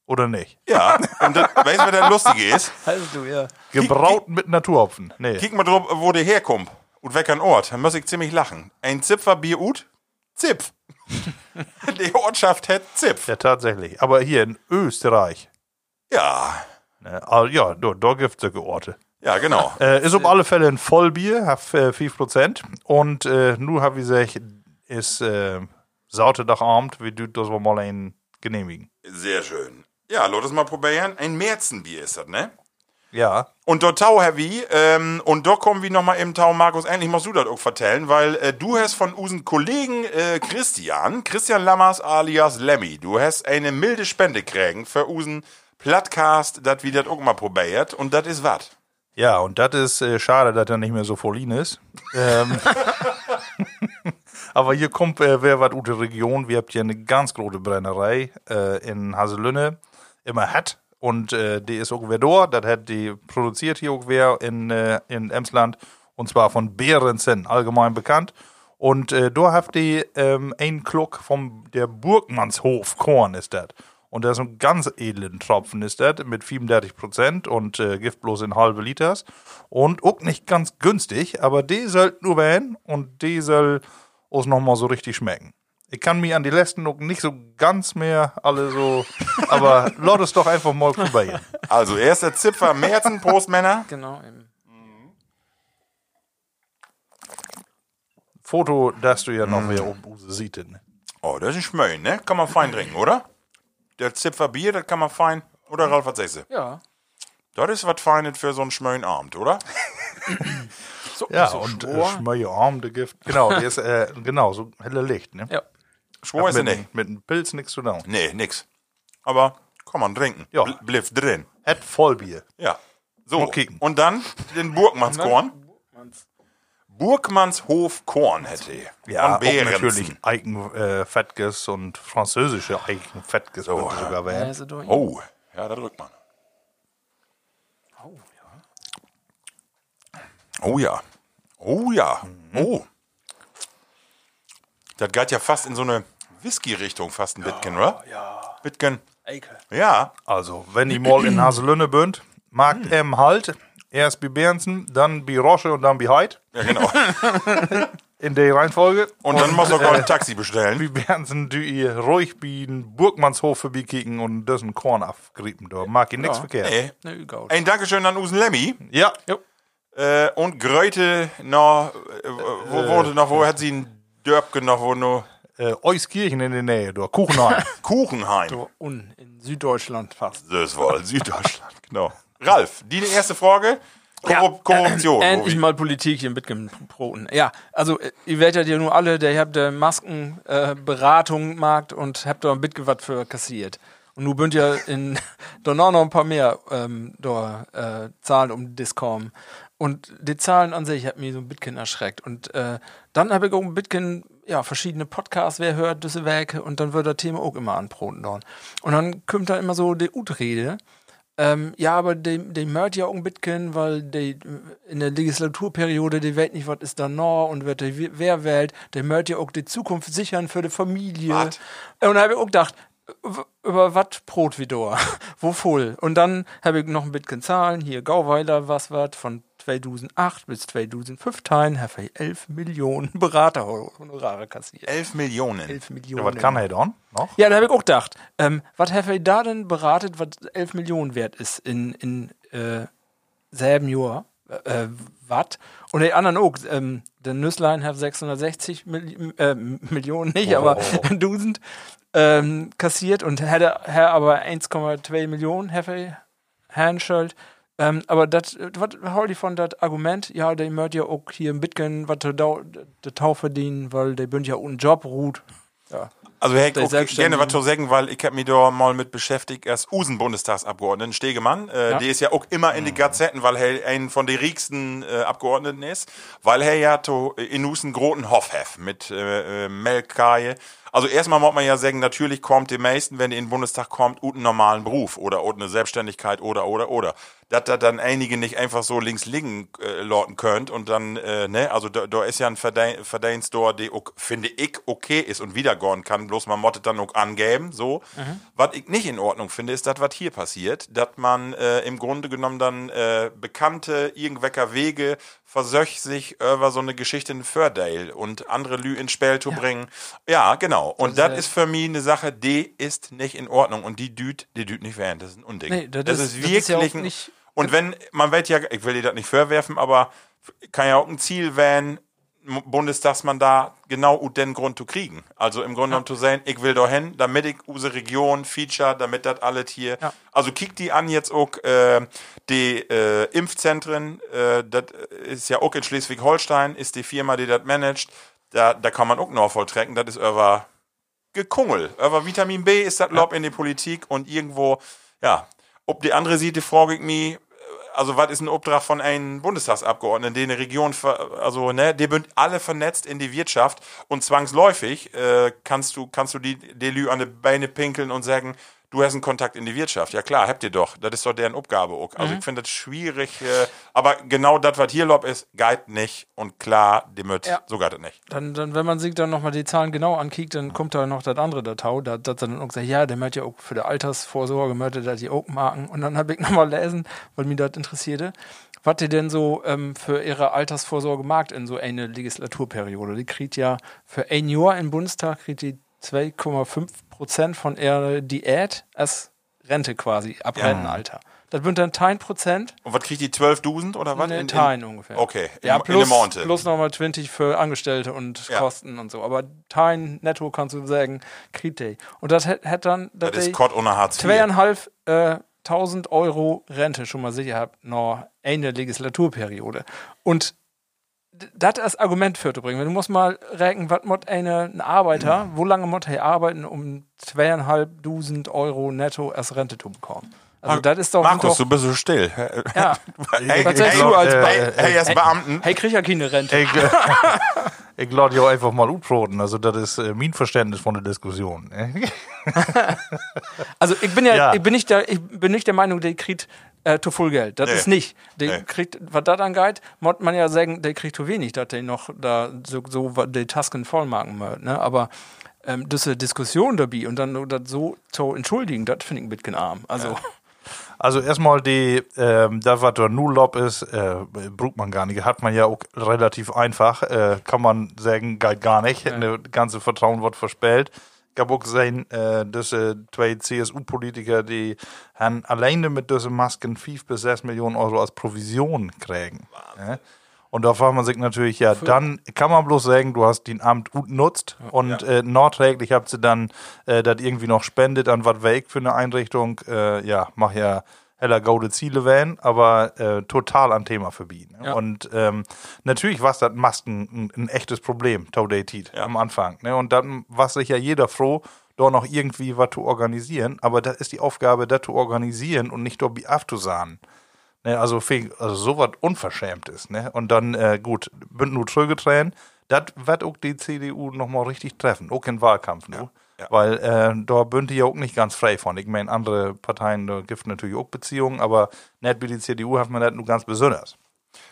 D: Oder nicht?
C: Ja, und das, weißt du, was das Lustige ist?
E: Also du, ja.
D: Gebraut mit Naturhopfen. Nee.
C: Kick mal drauf, wo der herkommt. Und weg an Ort. Dann muss ich ziemlich lachen. Ein Zipferbier ut? Zipf. die Ortschaft hat Zipf.
D: Ja, tatsächlich. Aber hier in Österreich.
C: Ja,
D: Ne, ah, ja, da, da gibt es solche Orte.
C: Ja, genau.
D: Äh, ist auf alle Fälle ein Vollbier, hat äh, 5%. Und äh, nun habe ich gesagt, ist äh, Sauterdagabend, wie du das mal ein genehmigen.
C: Sehr schön. Ja, lass es mal probieren. Ein Märzenbier ist das, ne?
D: Ja.
C: Und dort Tau Heavy, ähm, und dort kommen wir nochmal im Tau, Markus, endlich musst du das auch vertellen, weil äh, du hast von unseren Kollegen äh, Christian, Christian Lammers alias Lemmy, du hast eine milde Spende kriegen für unseren Plattcast, das wir das auch mal probiert, und das ist was?
D: Ja, und das ist äh, schade, dass er nicht mehr so vollin ist. ähm, aber hier kommt äh, wer was gute Region. Wir habt hier eine ganz große Brennerei äh, in Haselünne, immer hat. Und äh, die ist auch wer dort, das hat die produziert hier auch wer in, äh, in Emsland. Und zwar von Behrensen, allgemein bekannt. Und äh, da habt ihr ähm, ein Kluck vom der Burgmannshof Korn ist das. Und das ist ein ganz edlen Tropfen ist das, mit 34 Prozent und äh, Gift bloß in halbe Liters. Und auch nicht ganz günstig, aber die soll nur werden und die soll uns nochmal so richtig schmecken. Ich kann mich an die letzten noch nicht so ganz mehr alle so, aber lass es doch einfach mal probieren.
C: Also, erster Zipfer Märzen, Postmänner.
E: Genau. Eben.
D: Foto, das du ja noch mehr um Use sieht. Ne?
C: Oh, das ist ein Schmöin, ne? Kann man fein trinken, oder? Der Zipfer Bier, das kann man fein. Oder Ralf, was sagst du?
E: Ja.
C: Das ist was Feines für so einen schmöin Abend, oder?
E: So,
D: Ja,
E: so
D: und äh, Arm, der Gift. Genau, der ist, äh, genau, so helle Licht. Ne?
E: Ja.
C: Schwor ist er
D: mit,
C: nicht.
D: mit einem Pilz nichts zu tun.
C: Nee, nix. Aber kann man trinken.
D: Ja.
C: Bl bliff drin.
D: Hat Vollbier.
C: Ja. So.
D: Kicken.
C: Und dann den Burgmannskorn. Burgmannshof Korn hätte.
D: Ja, auch natürlich Eigenfettges und französische Eigenfettges
C: So.
D: könnte sogar werden.
E: Also du,
C: Oh, ja, da drückt man. Oh ja. Oh ja. Oh. Das geht ja fast in so eine Whisky-Richtung, fast ein Bitken, oder? Ja. Bitken.
E: Eike.
C: Ja.
D: Also, wenn ihr mal in Haselünne bünd, mag
C: Hm.
D: em halt Erst bei Bernsen, dann bei Rosche und dann bei Heid.
C: Ja, genau.
D: In der Reihenfolge.
C: Und dann musst du auch ein Taxi bestellen.
D: Wie Bernsen, du ihr ruhig bei den Burgmannshof vorbeikicken und das ein Korn abgrieben. Da mag ich nichts verkehrt.
C: Nee.
E: Nee, gut.
C: Ein Dankeschön an Usen Lemmy.
D: Ja,
C: Äh, und Gröte noch, äh, wo wohnte noch, wo hat sie ein Dörbke noch, wo nur
D: äh, Euskirchen in der Nähe, da Kuchenheim.
C: Kuchenheim.
E: So un in Süddeutschland fast.
C: Das war Süddeutschland, genau. Ralf, die erste Frage. Korrup Korruption.
E: Endlich
C: Robi.
E: mal Politik hier mit Broten. Ja, also äh, ihr werdet ja nur alle, der habt der Maskenberatung äh, Markt und habt da ein bisschen was für kassiert. Und nun bünd ja in da noch ein paar mehr ähm, da äh, Zahlen um Discom. Und die Zahlen an sich hat mich so ein bisschen erschreckt. Und äh, dann habe ich auch ein bisschen ja, verschiedene Podcasts, wer hört diese Werke und dann wird das Thema auch immer anbroten dort. Und dann kommt da immer so die Utrede. Ähm, ja, aber die, die mört ja auch ein bisschen, weil die in der Legislaturperiode, die weiß nicht, was ist da noch und wird die, wer wählt, der mört ja auch die Zukunft sichern für die Familie.
C: Wat?
E: Und da habe ich auch gedacht, über was Brot wie da? Wo voll? Und dann habe ich noch ein bisschen Zahlen, hier Gauweiler, was wat von 2008 bis 2015 habe ich 11 Millionen Beraterhonorare kassiert.
C: 11 Millionen.
E: 11
D: Ja,
E: Millionen.
D: was kann er dann noch?
E: Ja, da habe ich auch gedacht, ähm, was habe ich da denn beratet, was 11 Millionen wert ist in, in äh, selben Jahr? Äh, was? Und die anderen auch. Ähm, der Nüsslein hat 660 Milli äh, Millionen, nicht, aber 1000 ähm, kassiert und hätte aber 1,2 Millionen Heffe Handschuld. Ähm, aber das, was hol ich von das Argument? Ja, der möchte ja auch hier ein bisschen was der Tau der Tau verdienen, weil der bünd ja ohne Job ruht. Ja.
C: Also okay,
E: Selbstständigen.
C: gerne was zu sagen, weil ich habe mich da mal mit beschäftigt, als Usen-Bundestagsabgeordneten Stegemann. Äh,
E: Ja.
C: Der ist ja auch immer in die Gazetten, weil er ein von den riechsten äh, Abgeordneten ist, weil er ja to, in Usen großen Hof hat mit äh, äh, Melkkaje. Also erstmal muss man ja sagen, natürlich kommt die meisten, wenn die in den Bundestag kommt, einen normalen Beruf oder ut eine Selbstständigkeit oder, oder, oder. Dass da dann einige nicht einfach so links liegen äh, lorten könnt und dann, äh, ne, also da, da ist ja ein Verdein- Verdienst da, der finde ich, okay ist und wiedergehen kann, bloß man mottet dann auch angeben, so. Was ich nicht in Ordnung finde, ist das, was hier passiert, dass man äh, im Grunde genommen dann äh, bekannte irgendwelcher Wege versöch sich über so eine Geschichte in Fördale und andere Lü ins Spiel zu bringen. Ja, genau. Und das ist für mich eine Sache, die ist nicht in Ordnung und die düht, die düht nicht während. Das ist ein Unding.
E: Nee, das
C: das,
E: ist-
C: ist,
E: das ist ja
C: wirklich ein,
E: nicht-
C: und wenn, man wird ja, ich will dir das nicht vorwerfen, aber kann ja auch ein Ziel M- Bundestagsmandat genau aus den Grund zu kriegen. Also im Grunde genommen zu sagen, ich will da hin, damit ich unsere Region feature, damit das alles hier.
E: Ja.
C: Also kick die an jetzt auch äh, die äh, Impfzentren, äh, das ist ja auch in Schleswig-Holstein, ist die Firma, die das managt. Da, da kann man auch noch volltrecken, das ist über Gekungel. Aber Vitamin B ist das Lob in die Politik und irgendwo, ja, ob die andere Seite frage ich mich, also was ist ein Obdrach von einem Bundestagsabgeordneten, den eine Region, ver, also ne, die sind alle vernetzt in die Wirtschaft und zwangsläufig äh, kannst du kannst du die Delü an die Beine pinkeln und sagen, du hast einen Kontakt in die Wirtschaft. Ja klar, habt ihr doch. Das ist doch deren Aufgabe auch. Also ich finde das schwierig, äh, aber genau das, was hier Lob ist, geht nicht und klar, die mit,
E: Ja.
C: so geht es nicht.
E: Dann, dann, wenn man sich dann nochmal die Zahlen genau ankickt, dann kommt da noch das andere Datau, da das dann auch sagt, ja, der möchte ja auch für die Altersvorsorge, möchte da die auch marken. Und dann habe ich nochmal lesen, weil mich das interessierte, was die denn so ähm, für ihre Altersvorsorge markt in so eine Legislaturperiode. Die kriegt ja für ein Jahr im Bundestag kriegt die 2,5 Prozent von ihrer Diät als Rente quasi, ab Rentenalter. Das sind dann 10 Prozent.
C: Und was kriegt die 12.000 oder was? In- in-
E: Teilen ungefähr.
C: Okay,
E: Ja,
C: in,
E: plus,
C: in der Monte.
E: plus nochmal 20 für Angestellte und
C: Ja.
E: Kosten und so. Aber Teilen netto kannst du sagen, kriegt die. Und das hätte hätt dann,
C: Das ist Kott ohne Hartz IV.
E: zweieinhalb äh, Euro Rente schon mal sicher habt, noch eine Legislaturperiode. Und das als Argument für zu bringen. Du musst mal rechnen, was muss eine, ein Arbeiter, wo lange muss er arbeiten, um zweieinhalbtausend Euro netto als Rente zu bekommen? Also, das ist doch.
C: Markus,
E: doch,
C: du bist so still.
E: ja.
C: Hey,
E: Was sagst
C: hey,
E: du als
C: hey, hey, als Beamten.
E: Hey, krieg ja keine Rente.
D: Ich, äh, ich lade ja einfach mal uproten. Also, das ist äh, mein Verständnis von der Diskussion.
E: Also ich bin ja,
D: Ja.
E: ich bin nicht der, ich bin nicht der Meinung, der kriegt äh, zu viel Geld. Das
C: Nee.
E: ist nicht. Der
C: Nee.
E: kriegt, was das angeht, muss man ja sagen, der kriegt zu wenig, dass der noch da so, so die Tasken voll machen möchte. Ne? Aber ähm, diese Diskussion dabei und dann nur das so zu entschuldigen, das finde ich ein bisschen arm. Also
D: Also erstmal die, ähm, das, was da Nullop ist, äh, braucht man gar nicht. Hat man ja auch relativ einfach. Äh, kann man sagen, geht gar nicht. Ja. Das ganze Vertrauen wird verspielt. Ich habe auch gesehen, äh, diese zwei CSU-Politiker, die haben alleine mit diesen Masken 5 bis 6 Millionen Euro als Provision kriegen. Ja? Und da fragt man sich natürlich, ja, dann kann man bloß sagen, du hast den Amt gut nutzt und ja. äh, nachträglich habt sie dann äh, das irgendwie noch spendet an was weg für eine Einrichtung. Äh, ja, mach ja heller gaude Ziele wählen, aber äh, total an Thema verbieten. Ne? Ja. Und ähm, natürlich war das Masken ein, ein, echtes Problem, Taudated, ja. am Anfang. Ne? Und dann war sich ja jeder froh, dort noch irgendwie was zu organisieren. Aber das ist die Aufgabe, das zu organisieren und nicht dort abzusahen. Ne, also, also so was Unverschämtes. Ne? Und dann, äh, gut, bünd nur zurückgetreten. Das wird auch die CDU nochmal richtig treffen, auch im Wahlkampf. Ja. Ja. Weil äh, da bünd die ja auch nicht ganz frei von. Ich meine, andere Parteien, da gibt natürlich auch Beziehungen, aber nicht wie die CDU hat man das nur ganz besonders.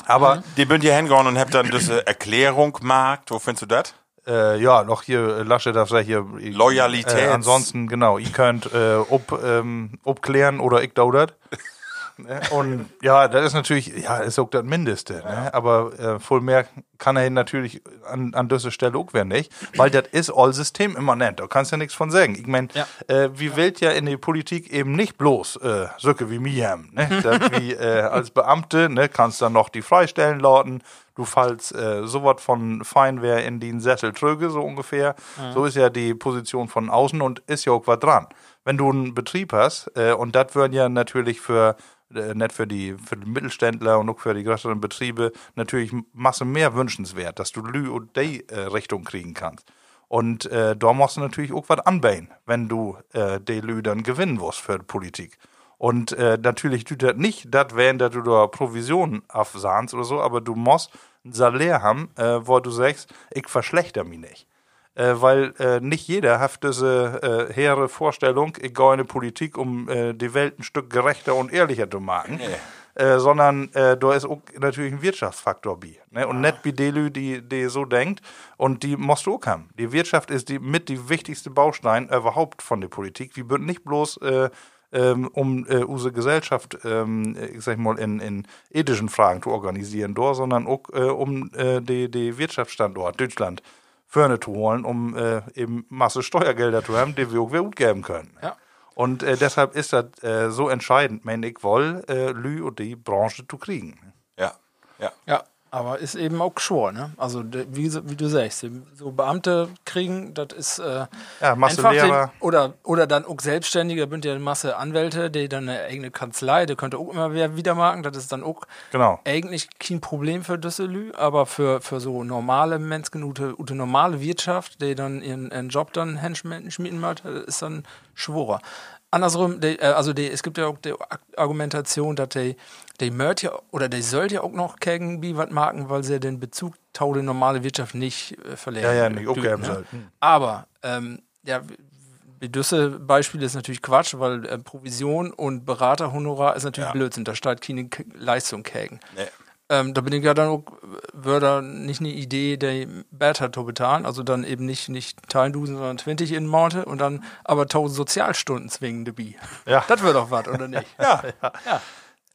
D: Aber. Mhm.
C: Die bünd hier hingehauen und habt dann diese Erklärung gemacht. Wo findest du das?
D: Äh, ja, noch hier, äh, Lasche darf sagen, hier.
C: Loyalität.
D: Äh, ansonsten, genau, ihr könnt äh, ob, ähm, obklären oder ich daudert. Ne? Und ja, das ist natürlich, ja, ist auch das Mindeste. Ne? Aber äh, voll mehr kann er natürlich an, an dieser Stelle auch werden nicht, weil das ist all System immanent. Da kannst du ja nichts von sagen. Ich meine, ja. äh, wie wählt ja in der Politik eben nicht bloß äh, Söcke wie mir haben. Ne? wie äh, als Beamte ne, kannst dann noch die freistellen lauten. Du fallst äh, sowas von Feinwehr in den Sessel tröge, so ungefähr. Mhm. So ist ja die Position von außen und ist ja auch was dran. Wenn du einen Betrieb hast, äh, und das würden ja natürlich für nicht für die, für die Mittelständler und auch für die größeren Betriebe natürlich Masse mehr wünschenswert, dass du Lü und die äh, Richtung kriegen kannst. Und äh, da musst du natürlich auch was anbauen, wenn du äh, die Lü dann gewinnen wirst für die Politik. Und äh, natürlich tut das nicht das wären, dass du da Provisionen aufsahnst oder so, aber du musst ein Salär haben, äh, wo du sagst, ich verschlechter mich nicht äh, weil äh, nicht jeder hat diese äh, hehre Vorstellung, ich gehe in die Politik, um äh, die Welt ein Stück gerechter und ehrlicher zu machen. Nee. Äh, sondern äh, da ist auch natürlich ein Wirtschaftsfaktor bei. Ne? Und nicht wie Delü, die, die so denkt. Und die musst du auch haben. Die Wirtschaft ist die, mit die wichtigste Baustein überhaupt von der Politik. Wir würden nicht bloß äh, ähm, um äh, unsere Gesellschaft, ähm, ich sag mal, in, in ethischen Fragen zu organisieren, dort, sondern auch äh, um äh, die Wirtschaftsstandort Deutschland Förne zu holen, um äh, eben Masse Steuergelder zu haben, die wir auch gut geben können. Ja. Und äh, deshalb ist das äh, so entscheidend, wenn ich will, äh, Lü und die Branche zu kriegen.
C: Ja, ja.
E: Ja, aber ist eben auch schwor, ne? Also wie, wie du sagst, so Beamte kriegen, das ist äh,
D: ja, Masse einfach Lehrer.
E: Den, oder oder dann auch Selbstständige, bünd ja Masse Anwälte, die dann eine eigene Kanzlei, der könnte auch immer wieder machen, das ist dann auch
D: genau.
E: eigentlich kein Problem für Düsselü, aber für, für so normale Menschen, ute, ute normale Wirtschaft, die dann ihren, ihren Job dann schmieden möchte, ist dann schworer andersrum, die, äh, also die, es gibt ja auch die Argumentation, dass die, die möcht ja, oder die sollte ja auch noch gegen wie was machen, weil sie den Bezug zu der normale Wirtschaft nicht äh, verlieren.
D: Ja, ja, nicht aufgeben ne? sollten.
E: Aber, ähm, ja, Düsse Beispiel ist natürlich Quatsch, weil äh, Provision und Beraterhonorar ist natürlich ja. Blödsinn. Da steht keine Leistung gegen. Nee. Ähm, da bin ich ja dann auch, würde nicht eine Idee, der besser zu bezahlen, also dann eben nicht, nicht Teilendusen, sondern 20 in Monate und dann aber 1000 Sozialstunden zwingen, dabei. Ja. Das wäre doch was, oder nicht?
C: ja. ja.
E: ja.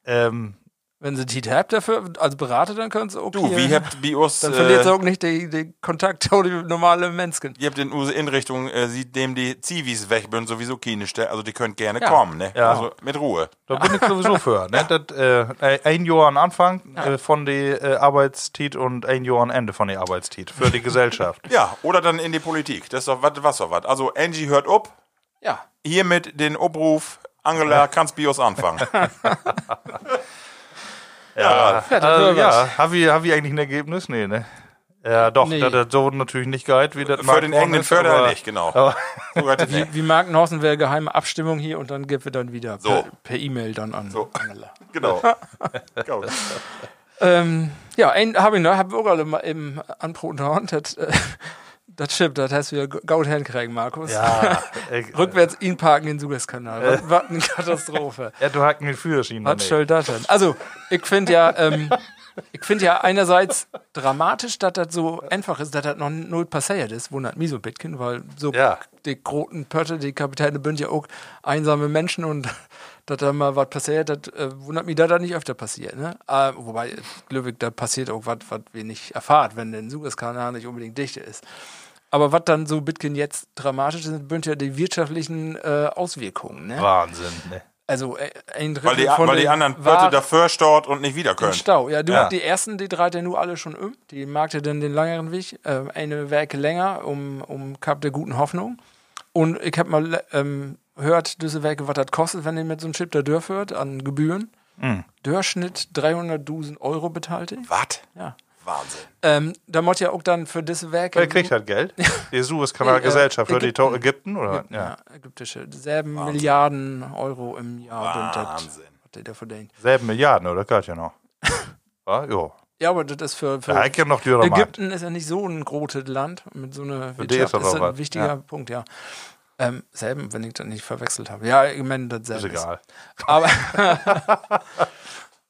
E: Ähm, wenn sie Tiet habt dafür, als Berater, dann können sie auch
C: Du, wie habt bei uns...
E: Dann verliert sie äh, auch nicht den die Kontakt zu den normalen Menschen.
C: Ihr habt in unsere Einrichtung, äh, sieht dem die Zivis weg sind, sowieso keine Stelle, also die könnt gerne ja. kommen, ne?
D: Ja.
C: Also mit Ruhe.
D: Da bin ich sowieso für, ne? Das, äh, ein Jahr am Anfang äh, von der äh, Arbeitstiet und ein Jahr am Ende von der Arbeitstiet für die Gesellschaft.
C: Ja, oder dann in die Politik. Das ist doch was, was doch was. Also Angie hört ob.
E: Ja.
C: Hiermit den Obruf, Angela, kannst Bios anfangen.
D: Ja, ja, also, ja. Habe ich, hab ich eigentlich ein Ergebnis? Nee, ne? Ja, doch, nee. das hat so natürlich nicht gehalten, wie das
C: Für den eigenen Förder nicht, genau.
E: wie, wie Markenhausen wäre geheime Abstimmung hier und dann gibt wir dann wieder so. per E-Mail dann an
C: so. Angela. Genau.
E: ähm, ja, ein habe ich noch, habe ich auch alle mal im Anproton, das, äh, das stimmt, das heißt wir Gold hinkriegen, Markus.
D: Ja.
E: Rückwärts ihn parken in Suezkanal. Äh. Was eine Katastrophe.
D: ja, du hacken den Führerschein.
E: Was soll das denn? Also, ich finde ja, ähm, ich finde ja einerseits dramatisch, dass das so einfach ist, dass das noch null passiert ist, wundert mich so ein bisschen, weil so
D: ja.
E: die großen Pötte, die Kapitäne sind ja auch einsame Menschen und dass da mal was passiert, das äh, wundert mich, dass das nicht öfter passiert. Ne? Äh, wobei, Glückwig, da passiert auch was, was wir nicht erfahren, wenn der Suezkanal nicht unbedingt dicht ist. Aber was dann so Bitcoin jetzt dramatisch ist, sind ja die wirtschaftlichen äh, Auswirkungen. Ne?
D: Wahnsinn, ne?
E: Also äh, ein Drittel
C: Weil die,
E: von
C: weil die anderen Pötte dafür stort und nicht wieder können.
E: Stau. Ja, du,
D: Ja.
E: die ersten, die dreht ja nur alle schon um. Die mag ja dann den längeren Weg, äh, eine Werke länger, um, um Kap der guten Hoffnung. Und ich habe mal ähm, gehört, diese Werke, was das kostet, wenn ihr mit so einem Chip da durchführt, an Gebühren. Durchschnitt 300.000 Euro bezahlte.
C: Was?
E: Ja.
C: Wahnsinn.
E: Ähm, da muss ja auch dann für diese Werke.
D: Wer kriegt halt Geld? Die Suezkanalgesellschaft für die
E: Ägypten.
D: To- Ägypten, oder?
E: Ja,
D: Ja.
E: ägyptische. Selben Milliarden Euro im Jahr. das,
C: Wahnsinn.
E: Was der da verdient.
D: Selben Milliarden, oder? Gehört ja noch. Ja, jo.
E: Ja, aber das ist für, für
D: hat ja noch dürrer Markt.
E: Ägypten ist ja nicht so ein großes Land mit so einer
D: Für die
E: Wirtschaft.
D: ist das
E: ist
D: auch
E: ein
D: was,
E: wichtiger
D: ja.
E: Punkt, ja. Ähm, selben, wenn ich das nicht verwechselt habe. Ja, ich meine, das
D: Ist
E: selbe
D: egal.
E: Aber,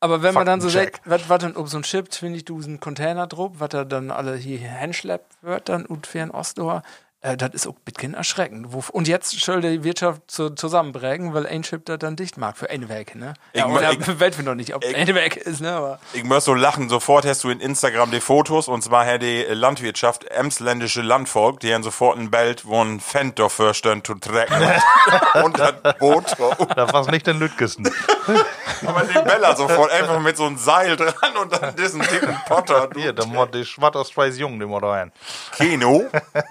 E: aber wenn man dann so sagt, was, dann ob so ein Chip, 20.000 Container drauf, was da dann alle hier hinschleppt wird, dann und für ein Ostdor, äh, das ist auch ein bisschen erschreckend. Und jetzt soll die Wirtschaft zu, zusammenbringen, weil ein Chip da dann dicht mag für eine Werke, ne? Ja,
C: Ich-
E: oder
C: ich-
E: noch nicht, ob
C: ich-
E: eine Werke ist, ne? Aber
C: Ich muss so lachen, sofort hast du in Instagram die Fotos und zwar hat die Landwirtschaft, emsländische Landvolk, die haben sofort ein Bild, wo ein Fendt dafür stehen zu trecken und das Boot.
D: Da war es nicht den Lütgesten.
C: Aber den Bella sofort einfach mit so einem Seil dran und dann diesen dicken Potter.
D: Hier, da muss die zwei Jungen, die muss rein.
C: Keno.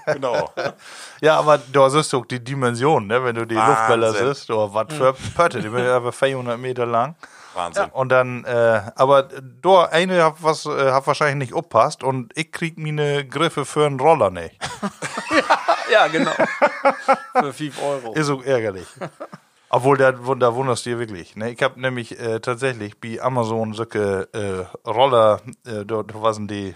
C: Genau.
D: Ja, aber da siehst du auch die Dimension, ne? Wenn du die
C: Wahnsinn.
D: Luftbälle siehst, oder was für Pötte, die sind aber 400 Meter lang.
C: Wahnsinn.
D: Und dann, äh, aber da eine hat was, äh, hat wahrscheinlich nicht uppasst und ich krieg meine Griffe für einen Roller nicht.
E: ja, genau. für 5 Euro.
D: Ist so ärgerlich. Obwohl, da, da wunderst du dir wirklich. Ne? Ich habe nämlich äh, tatsächlich bei Amazon solche äh, Roller, äh, dort waren die,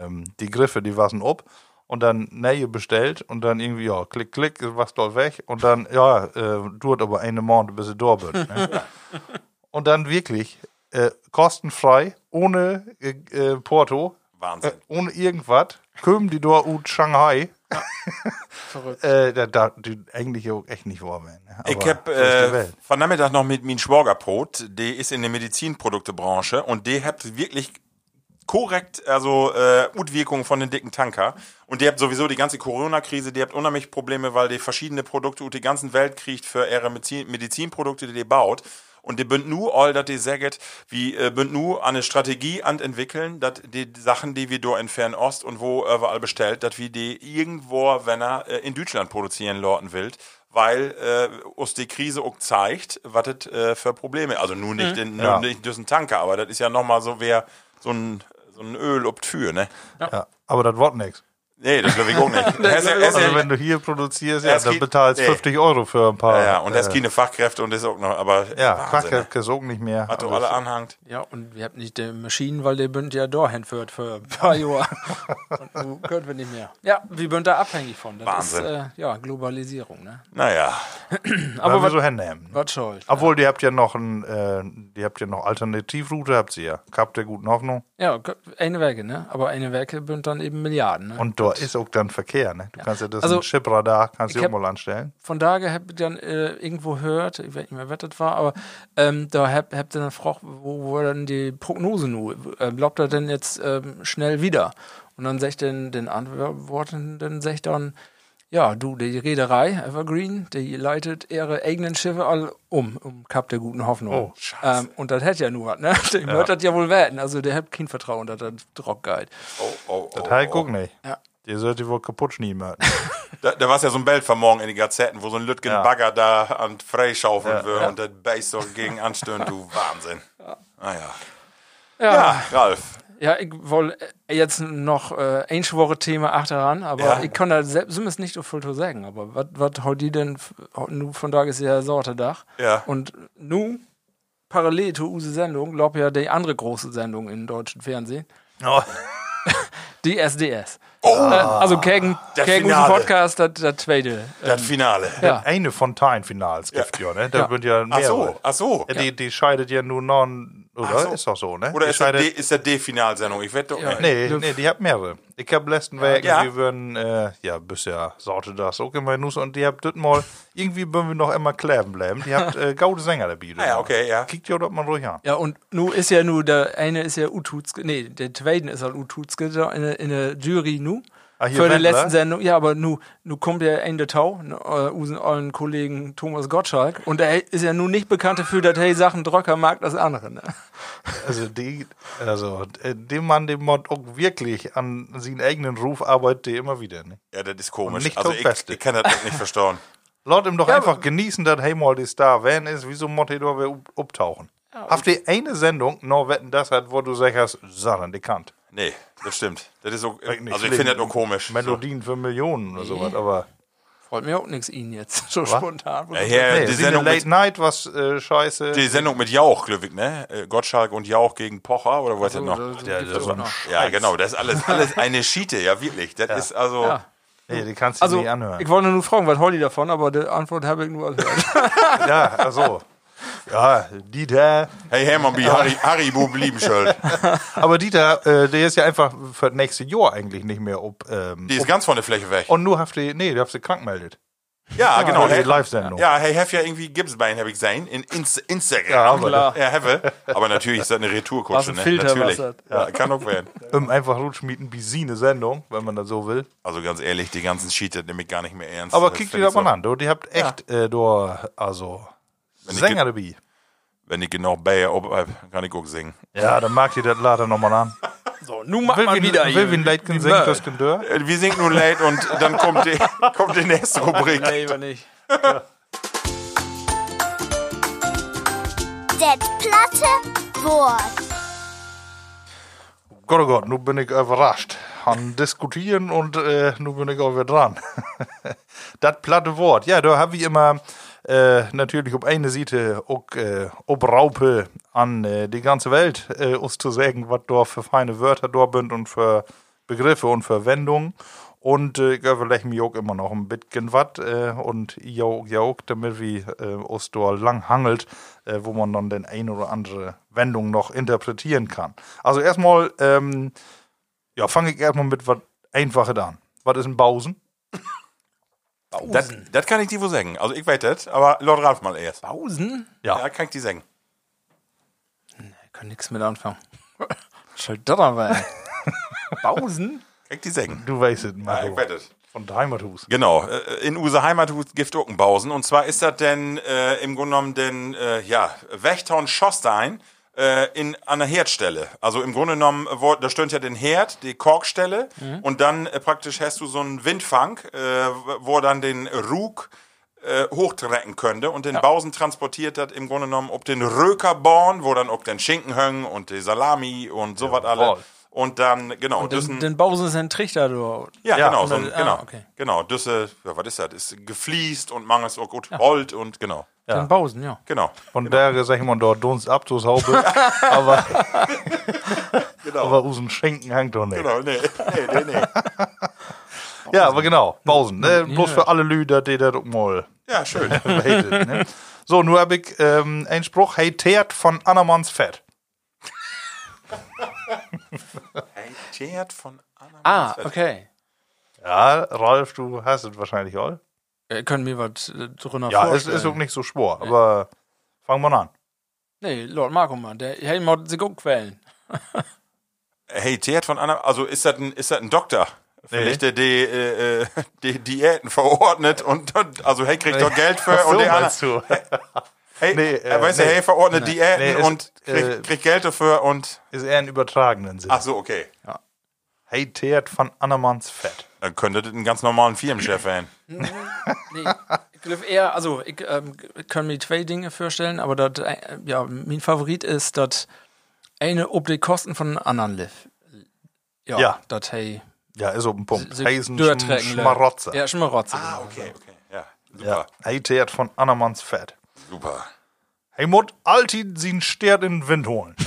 D: ähm, die Griffe, die waren ob und dann Nähe bestellt und dann irgendwie, ja, klick, klick, was dort weg und dann, ja, äh, dauert aber eine Monat, bis sie da bin. Ne? und dann wirklich äh, kostenfrei, ohne äh, äh, Porto,
C: Wahnsinn.
D: äh, ohne irgendwas, kommen die da aus Shanghai.
E: Verrückt.
D: Äh, da, da, die eigentlich auch echt nicht wahr werden. ne?
C: Ich hab äh, von Nachmittag noch mit meinem Schwagerbrot, die ist in der Medizinproduktebranche und die hat wirklich korrekt, also äh, Utwirkungen von den dicken Tanker. Und die habt sowieso die ganze Corona-Krise, die habt unheimlich Probleme, weil die verschiedene Produkte ut die ganzen Welt kriegt für ihre Medizin Medizinprodukte, die die baut. Und die bünd nu all, dat die sagt, wie äh, bünd nu eine Strategie an entwickeln, dass die Sachen, die wir do in Fernost und wo überall bestellt, dass wir die irgendwo, wenn er äh, in Deutschland produzieren lorten will, weil äh, uns die Krise auch zeigt, was das äh, für Probleme, also nur nicht, in, nur
D: Ja.
C: nicht durch einen Tanker, aber das ist ja nochmal so, wer so ein, so ein Öl ob Tür, ne?
D: Ja, aber das wird nichts.
C: Nee, das glaube ich auch nicht.
D: Also wenn du hier produzierst, ja, dann bezahlst
C: nee.
D: 50 Euro für ein paar.
C: ja, ja, und das
D: äh,
C: keine Fachkräfte und das auch noch, aber
D: Ja,
C: Wahnsinn,
D: Fachkräfte ist auch nicht mehr.
C: ne? Hat doch alle anhangt.
E: Ja, und wir haben nicht die Maschinen, weil der bünd ja da hinführt für ein paar Jahre. und nun können wir nicht mehr. Ja, wir sind da abhängig von. Das
C: Wahnsinn.
E: ist äh, ja Globalisierung, ne?
C: Naja,
D: aber wir
E: was
D: so hinnehmen.
E: was schuld.
D: Obwohl, die habt ja noch ein, äh, die habt ja noch Alternativroute, habt ihr ja. Habt der guten Hoffnung.
E: Ja, eine Werke, ne? Aber eine Werke sind dann eben Milliarden, ne?
D: Und da ist auch dann Verkehr, ne? Du kannst ja das
E: Also,
D: Chipradar, kannst du
E: ich
D: auch mal anstellen.
E: von daher habe ich dann äh, irgendwo gehört, ich weiß nicht mehr, wer das war, aber ähm, da habt hab ihr dann gefragt, wo, wo dann die Prognose nur, äh, glaubt er denn jetzt ähm, schnell wieder? Und dann sagt den, den Antworten, dann sagt dann, ja, du, die Reederei Evergreen, die leitet ihre eigenen Schiffe all um, um Kap der guten Hoffnung.
D: Oh,
E: ähm, und das hätte ja nur was, ne? Dem wird das ja wohl werden. Also der hat kein Vertrauen, dass das Druck geht.
C: oh, oh, oh,
D: Das halt
C: oh.
D: guck nicht.
E: Ja.
D: Die sollte wohl kaputt schneiden.
C: Da, da war ja so ein Bild von morgen in die Gazetten, wo so ein Lütgen
D: Ja.
C: Bagger da an freischaufeln
D: Ja,
C: will
D: ja.
C: und das Base so gegen anstören, du Wahnsinn. Naja.
E: Ja,
C: Ja, Ralf.
E: Ja, ich wollte jetzt noch äh, ein Woche Thema achteran, aber
C: Ja.
E: ich kann da selbst zumindest nicht so viel zu sagen. Aber was was heute denn, nu von da ist ja Sortedach.
C: Ja.
E: Und nu, parallel zu unsere Sendung, glaub ja die andere große Sendung im deutschen Fernsehen,
D: Oh,
E: die SDS. äh, also gegen,
C: der
E: gegen unseren. Podcast, das, das zweite.
C: Das Finale.
E: Ja.
D: eine Fontaine-Finals gibt ja, ne? Da
E: Ja.
D: wird ja
C: Ach
D: mehr.
C: so, ach so.
D: Ja, die, die scheidet ja nur noch Oder?
C: So.
D: Ist doch so, ne?
C: Oder
D: Ich
C: ist das,
D: scheide-
C: D, ist das D-Finalsendung? Ich wette doch
E: Ja.
C: nicht.
D: Nee, nee, die habt mehrere. Ich hab letzten Weg,
C: Ja.
D: wir würden, äh, ja, bisher sorte das auch immer Nuss und die habt das mal, irgendwie würden wir noch immer kleben bleiben. Die habt äh, gaude Sänger dabei.
C: Ah ja, okay, ja.
D: Kickt ja dort mal ruhig an.
E: Ja, und nu ist ja nu, der eine ist ja Ututske, nee, der zweite ist halt Ututske der in der Jury nu.
D: Hier
E: Für die letzten Sendung, ja, aber nu, nu kommt ja Ende Tau, äh, unseren allen Kollegen Thomas Gottschalk, und er ist ja nun nicht bekannt dafür, dass er Sachen dröcker mag als andere, ne?
D: Also, die, also, äh, dem Mann, dem Mod auch wirklich an seinen eigenen Ruf arbeitet, der immer wieder, ne?
C: Ja, das ist komisch.
D: nicht
C: also
D: das
C: ich, ich kann das nicht verstehen.
D: Laut ihm doch
E: Ja,
D: einfach genießen, dass hey mal die Star wenn ist, wieso Mod da wieder abtauchen? Habt ihr eine Sendung, noch wetten das hat, wo du sagst, Sachen, die kannt.
C: Nee, das stimmt. Das ist auch,
D: Nicht
C: also ich finde das auch komisch.
D: Melodien für Millionen oder sowas, aber.
E: Freut mir auch nix ihn jetzt, so spontan.
C: So. Ja, hier,
D: Nee,
C: die, Sendung
D: Late
C: mit,
D: Night, was äh, scheiße.
C: die Sendung mit Jauch, Glückwig, ne? Äh, Gottschalk und Jauch gegen Pocher oder was denn noch?
D: ja, das ist so ein
C: Ja, genau, das ist alles, alles eine Schiete, ja, wirklich. Das ist also.
E: Ja.
D: Nee, die kannst du
E: Also,
D: nicht anhören.
E: ich wollte nur fragen, was Holly davon, aber die Antwort habe ich nur gehört.
D: ja, also. Ja, Dieter.
C: Hey Hermann, wie Harry, Haribo blieben schuld.
D: Aber Dieter, äh, der ist ja einfach für das nächste Jahr eigentlich nicht mehr ob. Ähm,
C: Die ist ganz von der Fläche weg.
D: und nur habt ihr, nee, du hast sie krank meldet.
C: Ja, genau.
D: die
C: Hey,
D: Live-Sendung.
C: ja, hey, hef ja irgendwie Gipsbein, habe ich gesehen, in Inst Instagram.
D: Ja, aber
E: Klar.
C: Ja, have. Aber natürlich ist das eine Retourkutsche, ne?
E: Filter,
C: natürlich.
E: was
C: Ja, kann auch werden.
D: Um einfach rutschmieten wie sie eine Sendung, wenn man das so will.
C: Also ganz ehrlich, die ganzen Cheater nehme ich gar nicht mehr ernst.
D: Aber kickt
C: ich
D: das mal an, du, die habt echt, äh, du, also,
C: Wenn ich
D: Sänger
C: ge-
D: dabei.
C: Wenn ich genau bei ob, äh, kann ich auch singen.
D: Ja, dann mag ihr das later nochmal an.
E: so, nun man
D: wie,
E: wieder
D: will wie ein Leitgen singen, das kann dör.
C: Äh, Wir singen nun late und dann kommt die, kommt die nächste Rubrik.
E: Nee, lieber nicht.
F: Det platte Wort.
D: Gott, oh Gott, nun bin ich überrascht. An diskutieren und äh, nun bin ich auch wieder dran. das platte Wort. Ja, da habe ich immer äh, natürlich auf eine Seite auch äh, Obraupe an äh, die ganze Welt, äh, uns zu sagen, was da für feine Wörter da sind und für Begriffe und Verwendungen. Und äh, ich überlege mir auch immer noch ein bisschen was und ja, auch- damit wir uns da lang hangelt, wo man dann den ein oder andere Wendung noch interpretieren kann. Also erstmal, ähm, ja, fange ich erstmal mit was Einfaches an. Was ist ein Bausen?
C: Das, das kann ich dir wohl sagen. Also ich weiß das, aber Lord Ralf mal erst.
E: Pausen?
C: Ja, kann ich dir sagen.
E: Ich kann nichts mit anfangen. Was soll das aber? ey? Pausen?
C: Kann ich dir sagen.
D: Du weißt es,
C: Ja,
D: Marco.
C: ich weiß es.
D: Von der Heimathus.
C: Genau, äh, in unser Heimathus gibt Ockenbausen. Und zwar ist das denn äh, im Grunde genommen den, äh, ja, Wächtern Schostein äh, in, an der Herdstelle. Also im Grunde genommen, äh, wo, da stöhnt ja den Herd, die Korkstelle. Und dann äh, praktisch hast du so einen Windfang, äh, wo dann den Rug äh, hochtrecken könnte. Und den Bausen transportiert das im Grunde genommen ob den Rökerborn, wo dann auch den Schinken hängen und die Salami und sowas alle. Und dann, genau,
E: Und den,
C: ein-
E: den Pausen ist ein Trichter, du.
C: ja,
D: Ja,
C: genau, so ein,
E: ah,
C: genau,
E: okay.
C: genau. Düsse, ja, was ist das? Ist gefliest und mangels auch gut Holt und genau,
E: Den Pausen, ja.
C: genau.
D: Von der, sag ich mal, dort Dunst Abzugshaube. aber, aber aus dem Schenken hängt doch nicht.
C: Genau, nee, nee, nee, nee.
D: Ja, aber genau, Bausen. Ne? Bloß für alle Lüder, die das mal
C: Ja, schön.
D: weitet, ne? So, nur habe ich ähm, einen Spruch, hey, teert von Annermanns Fett.
C: Tjert von Anna.
E: Ah, okay.
D: Ja, Ralf, du hast es wahrscheinlich auch.
E: Äh, können mir was äh, drunter
D: Ja, es ist auch nicht so schwer, aber fangen wir an.
E: Nee, Lord Marco, Mann, der hey, mod sich auch quälen.
C: Hey, Tjert von Anna, also ist das ein, ist das ein Doktor? Vielleicht der die, äh, äh, die Diäten verordnet und und- also hey kriegt doch Geld für und der andere? Hey,
D: Nee,
C: äh,
D: äh,
C: weißt du,
D: nee.
C: hey verordnet Diäten
D: Nee,
C: und kriegt,
D: äh,
C: kriegt Geld dafür und
D: Ist eher im übertragenen Sinn.
C: ach so, okay.
D: Hey, teert von Annermanns Fett.
C: Dann könnte das einen ganz normalen Firmenchef sein.
E: Nee, ich glaube eher, also ich ähm, kann mir zwei Dinge vorstellen, aber dat, äh, ja, mein Favorit ist, dass eine ob die Kosten von anderen lief. Ja,
D: Ja.
E: dat hey,
D: Ja, ist auf dem Punkt. Hey, ist ein Schm-. Schmarotzer.
E: Ja, Schmarotzer.
C: Ah, okay, okay. Ja, super,
D: Ja. Hey, teert von Annermanns Fett.
C: Super.
D: Hey, Mut, Alti, sie einen Stern in den Wind holen.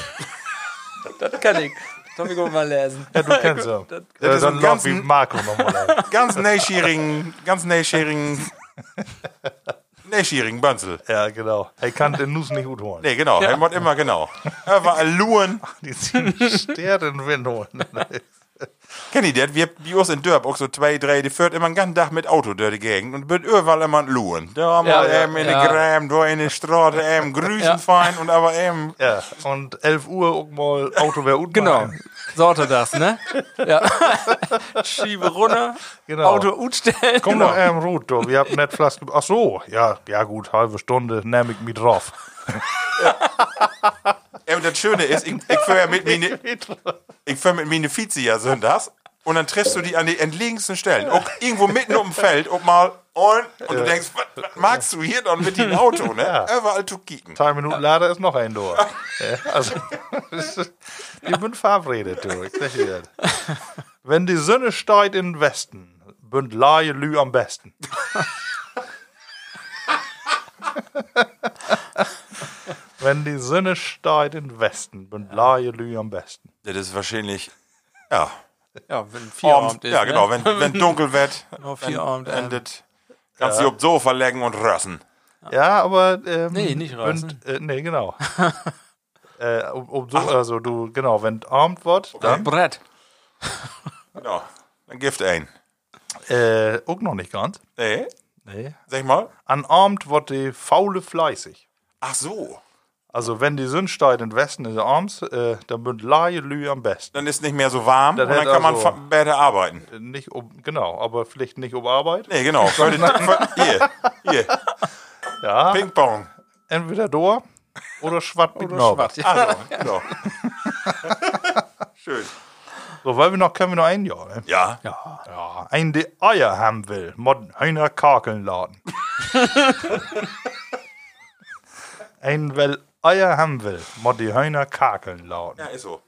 E: Das kann ich. Das ich auch mal lesen.
D: Ja, du kennst ja.
C: Das
D: Ja,
C: ist ein
D: lauf wie Marco nochmal.
C: ganz neischierigen, ganz neischierigen neschjährigen Bönzel.
D: Ja, genau. Er kann den Nuss nicht gut holen.
C: Nee, genau. Er muss immer genau. Er war ein Luren.
D: Die ziehen Sternenwind holen.
C: Kennt ihr das? Wir, die uns in Dörp auch so zwei, drei, die führt immer einen ganzen Tag mit Auto durch die Gegend und wird überall immer ein Luren. Da haben
E: Ja,
C: wir
E: ja,
C: eben in
E: ja.
C: der Gräm, da in der Straße, eben grüßen fein und aber eben.
D: Ja, und 11 Uhr auch mal Auto wäre unten.
E: Genau. Sorte das, ne? Ja. Schiebe runter,
D: Genau.
E: Auto utstellen.
D: Komm doch ähm, Ruth, du. Wir haben nicht Flaske. Ach so, ja, ja gut, halbe Stunde nehme ich mich drauf.
C: Ja, und das Schöne ist, ich, ich fahre ja mit meine, ich fahr mit meine Vize ja sonntags und dann triffst du die an die entlegensten Stellen. Auch irgendwo mitten um dem Feld, ob mal und, und du denkst, was, was magst du hier dann mit dem Auto, ne? Überall zu kicken.
D: Zwei Minuten later ist noch ein Door. Ja, also, ihr bünd verabredet, du. Ich sag. Wenn die Sonne steigt in den Westen, bünd Laie Lü am besten. Wenn die Sonne steigt in den Westen, bünd Laie Lü am besten.
C: Das ist wahrscheinlich, ja,
E: Ja, wenn Feierabend
C: Abend,
E: ist.
C: ja genau,
E: ne?
C: wenn, wenn dunkel wird, wenn
E: ähm.
C: das, kannst du auf Sofa legen und rössen.
D: Ja, aber. Ähm,
E: Nee, nicht
D: bünd-
E: reißen.
D: Äh, nee, genau. äh, um, um so, also du, genau, wenn Abend wird, dann.
E: Brett.
C: Genau, dann Gift ein.
D: Äh, auch noch nicht ganz.
C: Nee,
D: Nee.
C: sag mal.
D: An Abend wird die Faule fleißig.
C: Ach so,
D: Also wenn die Sonne steigt in den Westen ist abends, äh, dann bünd Laie Lü am besten.
C: dann ist nicht mehr so warm
D: Das
C: und dann kann man
D: also-
C: fa- besser arbeiten.
D: Nicht um, genau, aber vielleicht nicht um Arbeit.
C: Nee, genau. Für die, für, hier, hier,
D: Ja,
C: Ping-Pong.
D: entweder da oder Schwatt mit Norbert.
C: Also, genau. Schön.
D: So, weil wir noch, können wir noch ein Jahr, ne?
C: Ja.
D: Ja, ein, der Eier haben will, mod einer Kakeln laden. ein, weil Eier haben will, mod die Hühner kakeln laden.
C: Ja, ist so.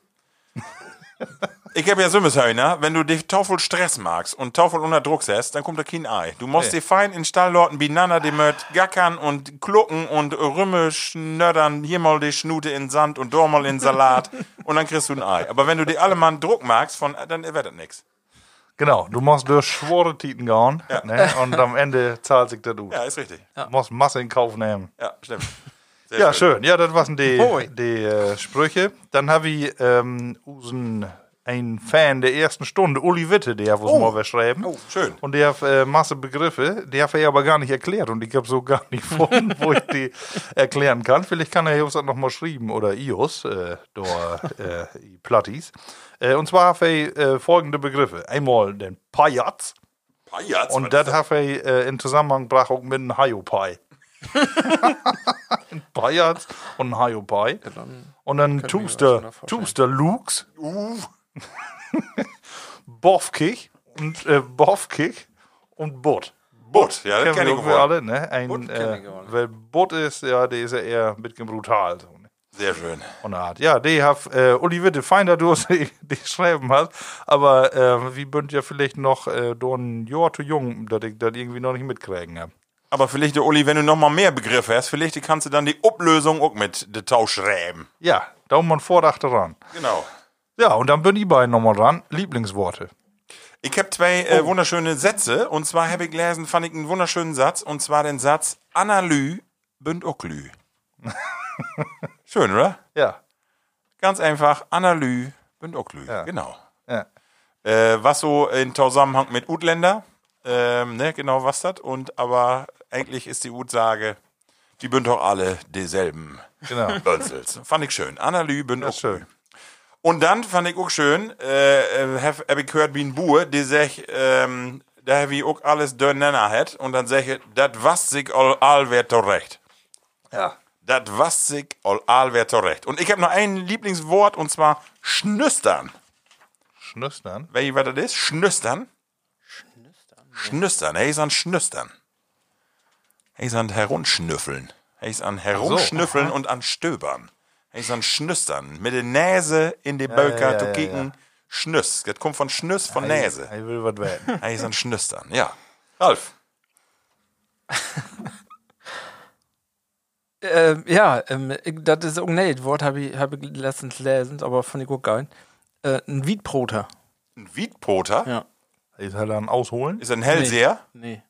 C: Ich habe ja Sümmeshöhner, wenn du dich Taufel Stress magst und Taufel unter Druck setzt, dann kommt da kein Ei. Du musst
D: Nee.
C: dir fein in Stalllorten beieinander, die möt gackern und klucken und Rümme schnödern, hier mal die Schnute in Sand und dort mal in Salat und dann kriegst du ein Ei. Aber wenn du dir alle mal einen Druck magst, von, dann wird das nix.
D: Genau, du musst durch schwore Titen gehen ne? und am Ende zahlt sich das gut.
C: Ja, ist richtig.
D: Du musst Masse in Kauf nehmen.
C: Ja, stimmt. Sehr
D: Ja, schön. Ja, das waren die,
E: Hoi.
D: die äh, Sprüche. Dann habe ich ähm, usen ein Fan der ersten Stunde, Uli Witte, der hat was mal verschrieben.
C: Oh, schön.
D: Und der hat äh, Masse Begriffe, die hat er aber gar nicht erklärt und ich habe so gar nicht gefunden, wo ich die erklären kann. Vielleicht kann er uns das noch mal schreiben oder ios, äh, da, äh, i Plattis. Äh, und zwar hat er äh, folgende Begriffe. Einmal den Pajatz
C: Pajatz,
D: und das hat er äh, in Zusammenhang gebracht mit einem Haiopai. Ein Pajatz und ein Haiopai. Und dann tust du, tust du Lux, Bofkich und äh, Bofkich und Butt.
C: Butt, ja, das
D: Kennen
C: kenne
D: wir alle, ne? Ein,
E: kenn
D: äh, weil Butt ist, ja, der ist ja eher ein bisschen brutal. So, ne?
C: Sehr schön.
D: Der Art. Ja, die hat äh, Uli Witte fein, dass du die geschrieben hast. Aber äh, wie bünd ja vielleicht noch äh, do ein Jahr zu jung, dass ich das irgendwie noch nicht mitkriegen habe.
C: Aber vielleicht, der Uli, wenn du noch mal mehr Begriffe hast, vielleicht kannst du dann die Ablösung auch mit der Tausch schreiben.
D: Ja, da man Vordacht daran.
C: Genau.
D: Ja, und dann bin ich bei nochmal dran. Lieblingsworte.
C: Ich habe zwei
D: Oh.
C: äh, wunderschöne Sätze. Und zwar habe ich gelesen, fand ich einen wunderschönen Satz. Und zwar den Satz, Analy bünd auch Lü. Schön, oder?
D: Ja.
C: Ganz einfach, Analy bünd auch Lü.
D: Ja.
C: Genau.
D: Ja.
C: Äh, was so in Zusammenhang mit Utländer, ähm, ne, genau was das. Und aber eigentlich ist die Utsage, die bünd doch alle dieselben
D: Genau.
C: Bönzels. Fand ich schön. Analy bünd auch
D: schön.
C: Und dann fand ich auch schön, äh, hab, hab ich gehört wie ein Buhr, die sagt, ähm, da hab ich auch alles durcheinander hat. Und dann sag ich, dat was sich all, all wär zurecht.
D: Ja.
C: Dat was sich all, all wär zurecht. Und ich habe noch ein Lieblingswort und zwar schnüstern.
D: Schnüstern.
C: Weißt du, was das ist? Schnüstern? Schnüstern. Hey, ist an Schnüstern. Hey, ist an Herunschnüffeln. Hey, ist an Herunschnüffeln und an Stöbern. Hey, ist an Schnüstern. Mit der Nase in die Böker
D: ja,
C: zu
D: ja,
C: kicken. Schnüss. Das kommt von Schnüss, von Nase.
D: Ich will was werden.
C: Hey, ist an Schnüstern. Ja. Ralf.
E: Ähm, ja, ähm, ich, das ist auch nicht Wort, habe ich, hab ich letztens gelesen, aber fand ich auch geil. Äh, ein Wiedbroter.
C: Ein Wiedpoter.
E: Ja.
D: Ich soll dann ausholen.
C: Ist ein Hellseher.
E: Nee. Nee,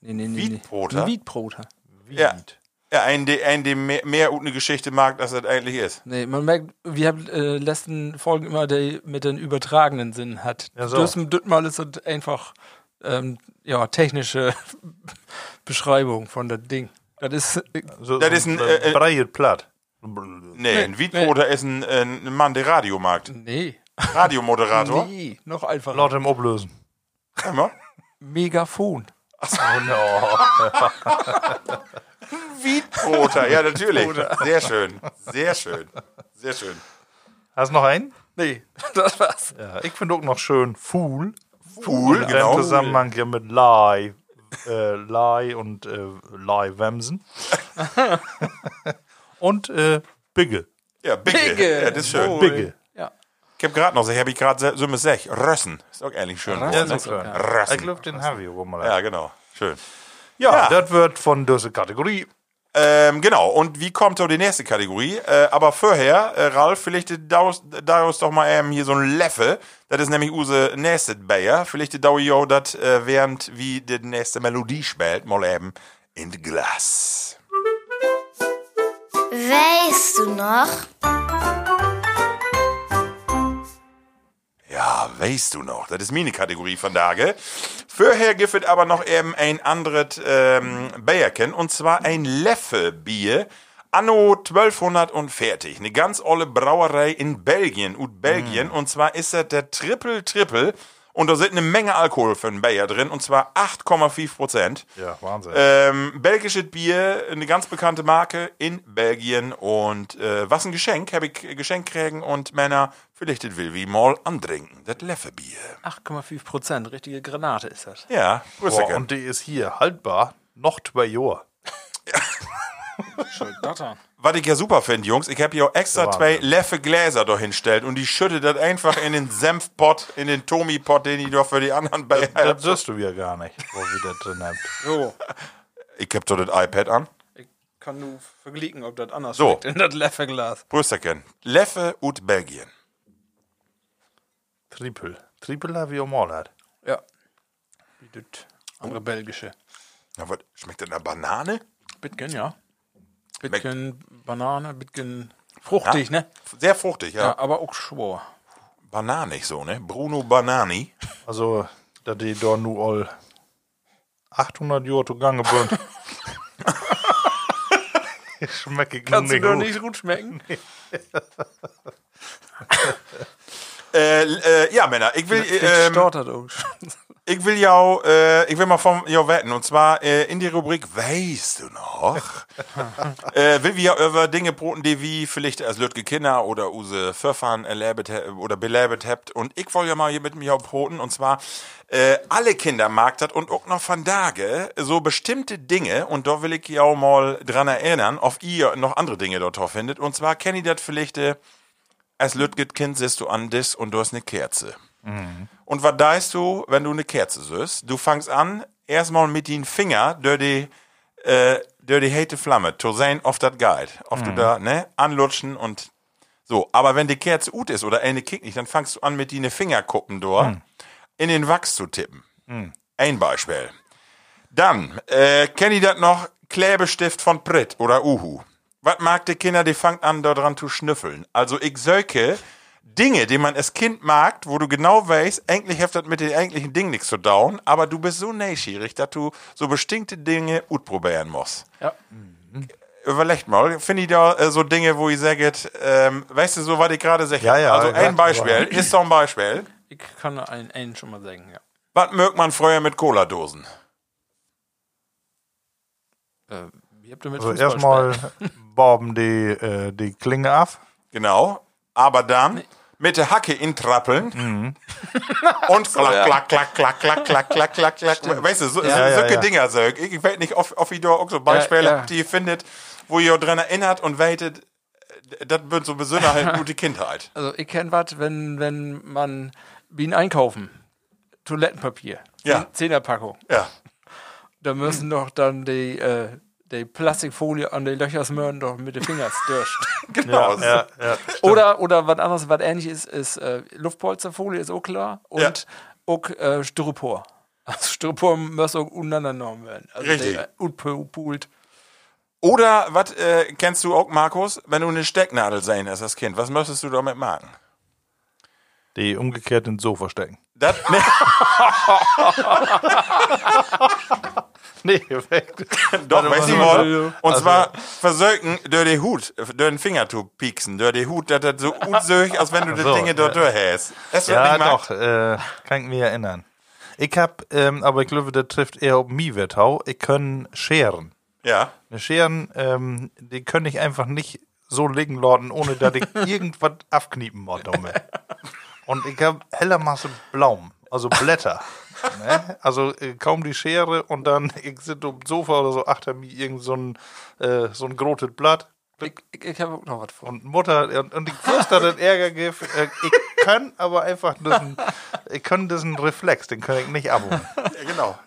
E: nee, nee. nee.
C: Wiedbroter?
E: Ein Wiedbroter.
C: Ja. Ja, ein, der ein, der mehr, mehr eine Geschichte mag, als das eigentlich ist.
E: Nee, man merkt, wir haben äh, letzten Folgen immer die mit den übertragenen Sinn hat.
D: Ja, so.
E: Das, das mal ist das einfach ähm, ja, technische Beschreibung von das Ding. Das ist äh,
D: So,
C: Das
D: so
C: ist ein, äh, äh,
D: breies Platt.
C: Nee, ein Wiedbroter ist ein, äh, ein Mann, der Radio mag.
E: nee.
C: Radiomoderator.
E: Nee, noch einfacher.
D: Laut dem Ablösen.
C: Immer.
E: Megafon.
C: Wiedbroter, ja, natürlich. Sehr schön. Sehr schön. Sehr schön.
D: Hast du noch einen?
E: Nee, das war's.
D: Ja, ich finde auch noch schön Fool.
C: Cool,
D: Im
C: genau.
D: Zusammenhang ja mit Lie, äh, Lie und äh, Lie Wemsen. und äh, Bigge.
C: Ja, Bigge.
E: Bigge.
C: Ja, das ist schön.
D: Bigge.
E: Ja.
C: Ich hab gerade noch, ich habe ich gerade so mit sech. Rössen. Ist auch ehrlich schön.
E: Rössen.
C: Wort, ne?
E: ist auch geil.
D: Ich
C: Rössen.
D: glaube, den haben wir mal.
C: Ja, genau. Schön.
D: Ja,
C: Ja.
D: das wird von dieser Kategorie.
C: Ähm, genau, und wie kommt so die nächste Kategorie? Äh, aber vorher, äh, Ralf, vielleicht daraus, daraus doch mal ähm, hier so ein Leffe. Das ist nämlich unsere nächste Bayer. Vielleicht dauert ja das, äh, während wie die nächste Melodie spielt, mal eben in das Glas.
F: Weißt du noch?
C: Ja, weißt du noch, das ist meine Kategorie von Tage. Vorher gibt es aber noch eben ein anderes ähm, Bayerken, und zwar ein Leffe-Bier. Anno 1200 und fertig. Eine ganz olle Brauerei in Belgien, ut Belgien. Und zwar ist das der Triple Triple. Und da sind eine Menge Alkohol für einen Bayer drin. Und zwar 8,5 Prozent.
D: Ja, Wahnsinn.
C: Ähm, belgisches Bier, eine ganz bekannte Marke in Belgien. Und äh, was ein Geschenk, habe ich geschenkt kriegen und Männer, vielleicht das will wie mal antrinken. Das Leffe-Bier.
E: 8,5 Prozent. Richtige Granate ist das.
C: Ja,
D: Boah, und die ist hier haltbar. Noch zwei Jahre.
E: Dattern.
C: Was ich ja super finde, Jungs, ich habe hier auch extra
D: Wahnsinn.
C: zwei Leffe Gläser da hinstellt und die schüttet das einfach in den Senfpott, in den Tomi-Pott, den ich doch für die anderen bei
D: Das siehst du ja gar nicht, wo wir das drin haben.
E: So,
C: Ich hab doch das iPad an.
E: ich kann nur vergleichen, ob das anders
C: So.
E: schmeckt in das Leffeglas.
C: Brüsterken. Leffe ut Belgien.
D: Triple. Triple habe ich auch mal. Hat.
E: Ja. Wie das andere belgische.
C: Na, was, schmeckt das nach Banane?
E: Bitgen, ja. Bitgen Banane, Bitgen fruchtig, ne?
C: Sehr fruchtig, ja.
E: Ja, aber auch schwor.
C: Bananig so, ne? Bruno Banani.
D: Also, da die da nur all 800 Jahre zugange sind. Schmecke ich
E: Kannst du
D: nicht
E: doch
D: gut.
E: nicht gut schmecken?
C: Äh, äh, ja, Männer, ich will,
E: Ich
C: ähm,
E: stottert auch.
C: Ich will ja, auch, äh, ich will mal von ja wetten. Und zwar äh, in die Rubrik Weißt du noch? äh, will wir ja über Dinge broten, die wie vielleicht als Lütge Kinder oder use Verfahren erlebt oder belebt habt. Und ich wollte ja mal hier mit mir broten. Und zwar äh, alle Kinder mag das und auch noch von Tage so bestimmte Dinge. Und da will ich ja auch mal dran erinnern, auf ihr noch andere Dinge dort findet. Und zwar kennt ihr das vielleicht äh, als Lütget Kind siehst du an dis und du hast eine Kerze. Und was deist du, wenn du eine Kerze siehst? Du fangst an, erstmal mit den Finger durch die, äh, durch die hete Flamme zu sehen, auf das geht. Auf du da, ne, anlutschen und so. Aber wenn die Kerze gut ist oder eine kickt nicht, dann fangst du an, mit den Fingerkuppen dort in den Wachs zu tippen. Ein Beispiel. Dann, äh, kennt ihr das noch? Klebestift von Pritt oder Uhu. Was mag die Kinder, die fangen an, da dran zu schnüffeln? Also ich söke Dinge, die man als Kind mag, wo du genau weißt, eigentlich hat das mit den eigentlichen Dingen nichts zu dauern, aber du bist so neugierig, dass du so bestimmte Dinge utprobieren musst.
E: Ja.
C: Überlegt mal, finde ich da äh, so Dinge, wo ich sage, ähm, weißt du, so was ich gerade sage?
D: Ja, ja,
C: Also
D: ja,
C: ein Beispiel, ist so ein Beispiel.
E: Ich kann einen, einen schon mal sagen, ja.
C: Was mögt man früher mit Cola-Dosen?
E: Äh, wie habt ihr mit
D: Also erstmal boben die, äh, die Klinge ab.
C: Genau. Aber dann mit der Hacke intrappeln und klack, klack, klack, klack, klack, klack, klack, klack, klack. Weißt du, so,
E: Ja,
C: so, solche
D: ja.
C: Dinger, so. Ich, ich weiß nicht, ob, ob ihr da auch so Beispiele
E: Ja, ja.
C: die findet, wo ihr dran erinnert und weitet, das wird so besonders halt gute Kindheit.
E: Also ich kenne was, wenn, wenn man Bienen einkaufen. Toilettenpapier.
C: Ja.
E: Zehnerpackung.
C: Ja.
E: Da müssen doch dann die, äh, die Plastikfolie an die Löcher smören doch mit den Fingern durch.
C: Genau.
D: Ja, ja.
E: Oder, oder was anderes, was ähnlich ist, ist äh, Luftpolsterfolie, ist auch klar. Und
C: Ja.
E: auch äh, Styropor. Also Styropor muss auch untereinander genommen werden. Also
C: Richtig.
E: der Utpult.
C: Oder, was äh, kennst du auch, Markus, wenn du eine Stecknadel sehen hast als Kind, was möchtest du damit machen?
D: Die umgekehrt ins Sofa stecken.
C: Das, ne,
D: Nee, weg.
C: doch,
D: Warte
C: weiß ich
D: mal.
C: wohl. Und zwar versöken durch den Hut, durch den Finger zu pieksen, durch den Hut, das so unsöch, als wenn du die
D: so,
C: Dinge dort hast. Du das
D: Ja,
C: nicht
D: doch, äh, kann ich mich erinnern. Ich hab, ähm, aber ich glaube, das trifft eher auf mich, Wettau. Ich kann scheren.
C: Ja.
D: Eine Scheren, ähm, die können ich einfach nicht so liegen lassen, ohne dass ich irgendwas abkniepen muss. Und ich habe heller Masse Blaum, also Blätter. Ne? Also äh, kaum die Schere und dann, ich sitze auf dem Sofa oder so, achter mir irgend so ein, äh, so ein grotes Blatt.
E: Ich, ich, ich habe auch noch was vor.
D: Und Mutter, und, und ich wusste, dass das Ärger gibt. Äh, ich kann aber einfach diesen, ich kann diesen Reflex, den kann ich nicht abholen.
C: ja, genau.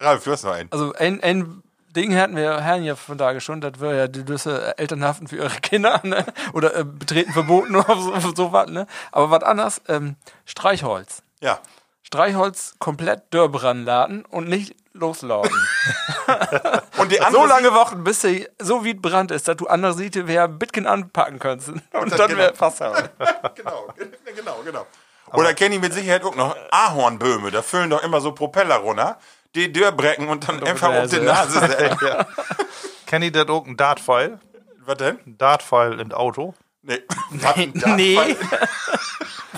C: Ralf, du hast noch einen.
E: Also ein, ein Ding hatten wir Herren ja von da schon, das wäre ja die Düsse Elternhaften für ihre Kinder, ne? Oder äh, betreten verboten oder so, so was, ne? Aber was anderes, ähm, Streichholz.
C: Ja.
E: Streichholz komplett dörrbran laden und nicht loslauten.
C: Und die
E: so lange Wochen, bis sie so wie Brand ist, dass du andere Siete wer Bitcoin anpacken könntest. Und dann
C: genau.
E: wäre aber.
C: genau, genau, genau. Oder kenne ich mit Sicherheit auch noch Ahornböhme, da füllen doch immer so Propeller runter, die Dörrbrecken und dann einfach auf die
E: Nase.
D: Ja. Kennt ihr das auch, ein Dartpfeil?
C: Was denn?
D: Ein Dartpfeil in Auto?
C: Nee.
E: Nee.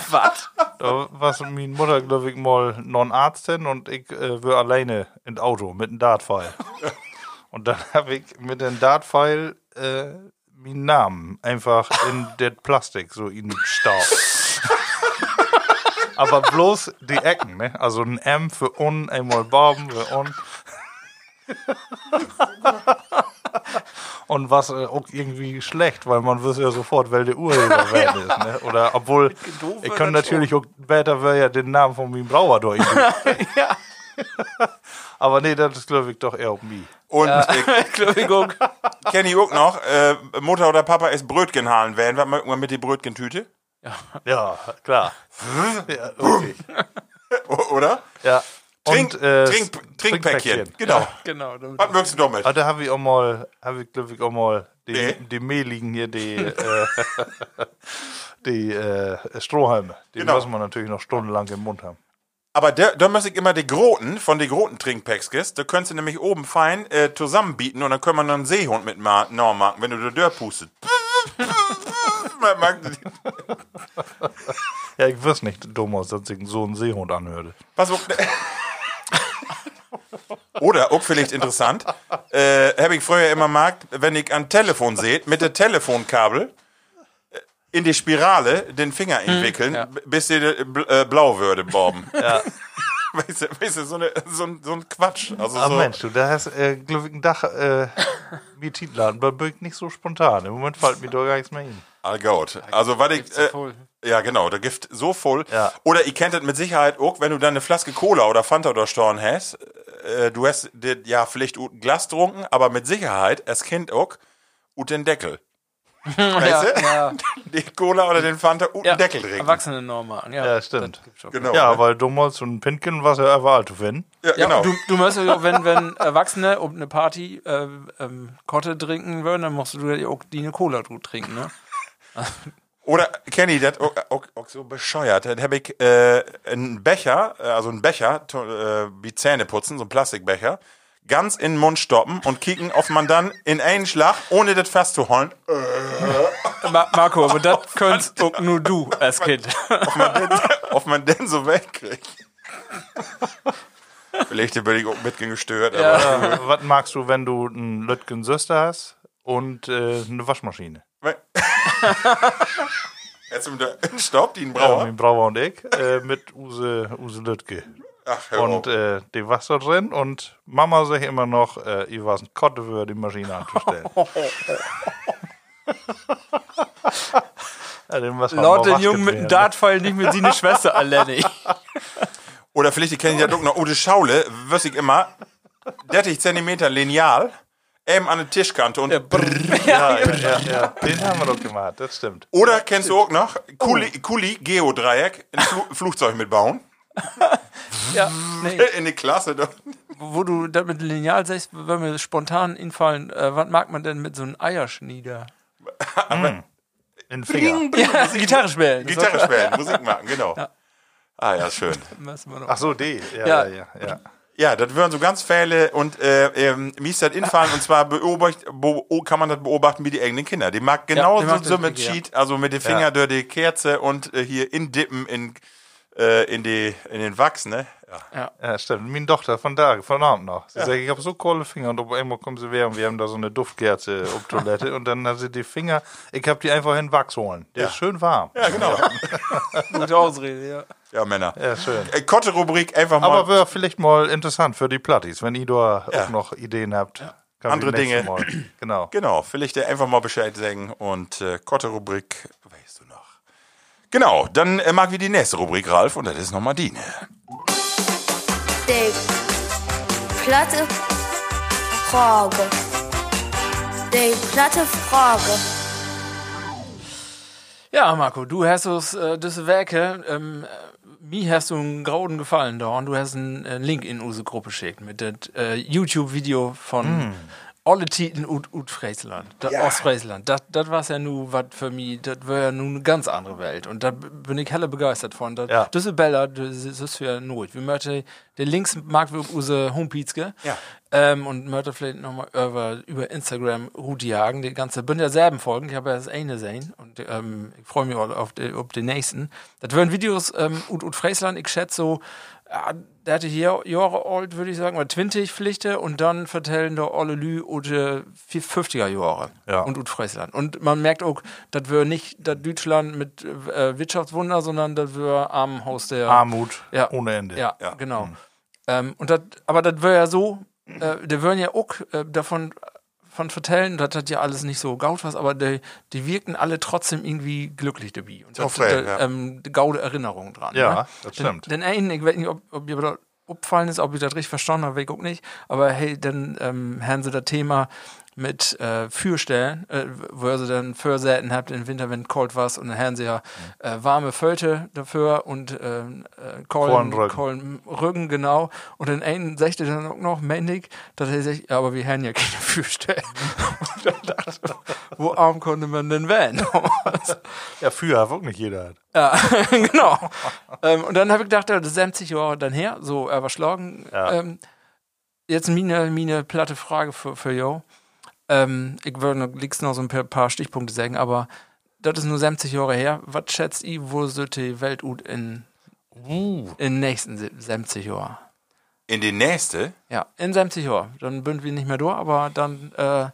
E: was?
D: Da war meine Mutter, glaube ich, mal non Arzt hin und ich äh, war alleine in Auto mit einem Dartpfeil. und dann habe ich mit dem Dartpfeil äh, meinen Namen einfach in das Plastik so in den Staub. Aber bloß die Ecken, ne? Also ein M für un, einmal Baum für un. Und was äh, auch irgendwie schlecht, weil man wüsste ja sofort, wer der Urheber wer ist. Ne? Oder obwohl, ich
E: das
D: natürlich auch später wäre ja den Namen von meinem Brauer durch.
E: ja.
D: Aber nee, das ist glaube ich doch eher auf mich.
C: Und ich
E: Entschuldigung.
C: kenne ich auch noch, äh, Mutter oder Papa ist Brötchen halen werden. Was macht man mit die Brötchentüte?
D: Ja, klar. ja, okay.
C: Oder?
D: ja.
C: Trink,
D: Und, äh,
C: Trink, Trinkpäckchen. Genau.
E: Genau. damit-
C: Was möchtest du damit?
D: Ah, da habe ich auch mal, habe ich glaube ich auch mal die,
C: Nee.
D: die mehligen hier, die, äh, die äh, Strohhalme. Die
C: Genau.
D: muss man natürlich noch stundenlang im Mund haben.
C: Aber da, da muss ich immer die Groten von den Groten Trinkpacks. Da könntest du nämlich oben fein äh, zusammenbieten und dann können wir noch einen Seehund mit ma- noch machen, wenn du da Dörr pustet.
D: Ja, ich weiß nicht, Thomas, dass ich so einen Seehund anhörte.
C: Was auch, Oder auch vielleicht interessant, äh, habe ich früher immer mag, wenn ich ein Telefon seht, mit dem Telefonkabel äh, in die Spirale den Finger entwickeln,
E: ja.
C: bis die äh, äh, blau würde, Borben. Ja. weißt, du, weißt du, so, eine, so, ein, so ein Quatsch. Also
D: Ah,
C: so,
D: Mensch, du, da hast, äh, glaube ich, ein Dach, äh, wie Titladen, aber nicht so spontan. Im Moment fällt mir doch gar nichts mehr hin.
C: All gut. Also, was ich. Äh. Ja, genau, der Gift so voll.
D: Ja.
C: Oder ihr kennt das mit Sicherheit auch, wenn du dann eine Flaske Cola oder Fanta oder Storn hast. Äh, du hast dir, ja vielleicht ein Glas trunken, aber mit Sicherheit, als Kind auch, und den Deckel. Weißt du?
E: ja.
C: Die Cola oder den Fanta und
E: ja.
C: den Deckel trinken.
E: Erwachsene normal. Ja,
D: Ja, stimmt.
C: Genau.
D: Ja,
C: ne?
D: weil damals so ein Pinken was ja überall zu finden.
C: ja,
E: Ja,
C: genau.
E: du, du musst ja, wenn, wenn Erwachsene um eine Party äh, ähm, Kotte trinken würden, dann musst du ja auch die eine Cola trinken, ne?
C: Oder Kenny, das auch, auch, auch so bescheuert. Dann habe ich äh, einen Becher, äh, also einen Becher, to- äh, wie Zähne putzen, so ein Plastikbecher, ganz in den Mund stoppen und kicken, ob man dann in einen Schlag, ohne das festzuholen,
E: Ma Marco, aber das könntest auch nur du als Kind.
C: ob man den, ob man den so wegkriegt. Vielleicht bin ich auch mitgestört, aber
D: Äh, was magst du, wenn du einen Lütgen Söster hast und äh, eine Waschmaschine?
C: Jetzt mit der Stopp, die einen
D: Ja,
C: Brauer.
D: mein Brauer und ich äh, mit Use, Use Lütke.
C: Ach, hör
D: Und äh, die Wasser drin und Mama sagt immer noch, äh, ich war ein Kotte für die Maschine anzustellen. ja, den
E: Laut den Jungen mit dem. Dartpfeil nicht mit seine Schwester alleine.
C: Oder vielleicht, die kennen ja doch noch, Ute Schaule, wüsste ich immer, 30 Zentimeter Lineal, eben an der Tischkante und
D: Ja, ja, ja, ja. Den haben wir doch gemacht, das stimmt.
C: Oder kennst du auch noch Kuli, Kuli Geodreieck, ein Flu Flugzeug mitbauen?
E: ja, nee.
C: In die Klasse doch.
E: Wo du da mit Lineal sagst, wenn mir spontan infallen, äh, was mag man denn mit so einem Eierschnieder?
D: In den Finger.
E: Ja, also Gitarre spielen.
C: Gitarre spielen, Musik machen, genau. Ah ja, schön.
E: wir.
D: Ach so, die. Ja,
E: Ja.
D: ja, ja. Ja.
C: Ja, das wären so ganz Fälle und äh, ähm, mir ist das infallen und zwar beobacht, bo, kann man das beobachten wie die eigenen Kinder. Die mag genauso
E: mag
C: so mit
E: ja.
C: Cheat, also mit den Finger durch die Kerze und äh, hier indippen in, äh, in, die, in den Wachs, ne? Ja.
D: Ja, stimmt. Meine Tochter von da, von Abend noch. Sie sagt, ich habe so coole Finger und einmal kommen sie wieder und wir haben da so eine Duftkerze auf Toilette und dann hat sie die Finger, ich habe die einfach in Wachs holen. Der ist schön warm.
C: ja, genau.
E: Gute Ausrede, ja.
C: Ja, Männer.
D: Ja, schön.
C: Äh, Kotte-Rubrik einfach mal.
D: Aber wäre vielleicht mal interessant für die Plattis, wenn ihr da
C: Ja.
D: auch noch Ideen habt. kann
C: Andere Dinge.
D: Mal. Genau.
C: Genau, vielleicht einfach mal Bescheid sagen und äh, Kotte-Rubrik, weißt du noch. Genau, dann äh, mag wir die nächste Rubrik, Ralf, und das ist nochmal die. Ne?
F: Die platte Frage. Die platte Frage.
E: Ja, Marco, du hast uns äh, diese Werke, ähm, äh, mir hast du einen grauen Gefallen da und du hast einen äh, Link in unsere Gruppe geschickt mit dem äh, YouTube-Video von alle Titeln ut, ut Friesland, das Ostfriesland. Das, das war ja nu was für mich, das war ja nun eine ganz andere Welt und da bin ich helle begeistert von. Das,
D: Ja.
E: das ist Bella, das ist für Not. Wir möchten den Links mag wir unsere gehen.
C: Ja.
E: Ähm, und möchte vielleicht nochmal über, über Instagram Route jagen. Die ganze, bin ja selben Folgen. Ich habe ja das eine gesehen und ähm, ich freue mich auch auf, die, auf den nächsten. Das wären Videos ähm, ut, ut Friesland. Ich schätze so, ja, der hatte hier Jahre alt, würde ich sagen, oder 20 Pflichte und dann vertellen da alle Lü oder 50er Jahre
D: Ja.
E: und ut Friesland. Und man merkt auch, dass wir nicht das Deutschland mit äh, Wirtschaftswunder, sondern dass wir am Haus der
D: Armut
E: Ja.
D: ohne Ende.
E: ja, genau. Ähm, und dat, aber das wäre ja so, äh, der würden ja auch äh, davon von vertellen, das hat ja alles nicht so gaut was, aber die, die wirkten alle trotzdem irgendwie glücklich dabei. Und das sind
C: ja.
E: ähm, gaude Erinnerungen dran.
D: Ja,
E: ne?
D: das stimmt.
E: Denn einen, ich weiß nicht, ob, ob ihr da aufgefallen ist, ob ich das richtig verstanden habe, ich auch nicht, aber hey, dann ähm, haben sie das Thema mit äh, Fürstellen, äh, wo ihr sie dann Försäten habt im Winter, wenn kalt war und dann haben sie ja äh, warme Fölte dafür und äh, Kohlen,
D: Kohlenrücken.
E: Kohlenrücken, genau. Und dann einen sagte dann auch noch männlich, dass er sagt, ja, aber wir haben ja keine Fürstellen. und dann dachte ich, wo arm konnte man denn werden?
D: Ja, früher hat nicht jeder.
E: Ja, genau. ähm, und dann habe ich gedacht, das ist 70 Jahre dann her, so überschlagen.
D: Ja.
E: Ähm, jetzt meine, meine platte Frage für, für Jo. Ähm, ich würde noch, noch so ein paar, Stichpunkte sagen, aber das ist nur 70 Jahre her. Was schätzt ihr, wo sollte die Welt ut in, in den nächsten se- 70 Jahren?
C: In die nächste,
E: Ja, in 70 Jahren. Dann bünden wir nicht mehr durch, aber dann, äh,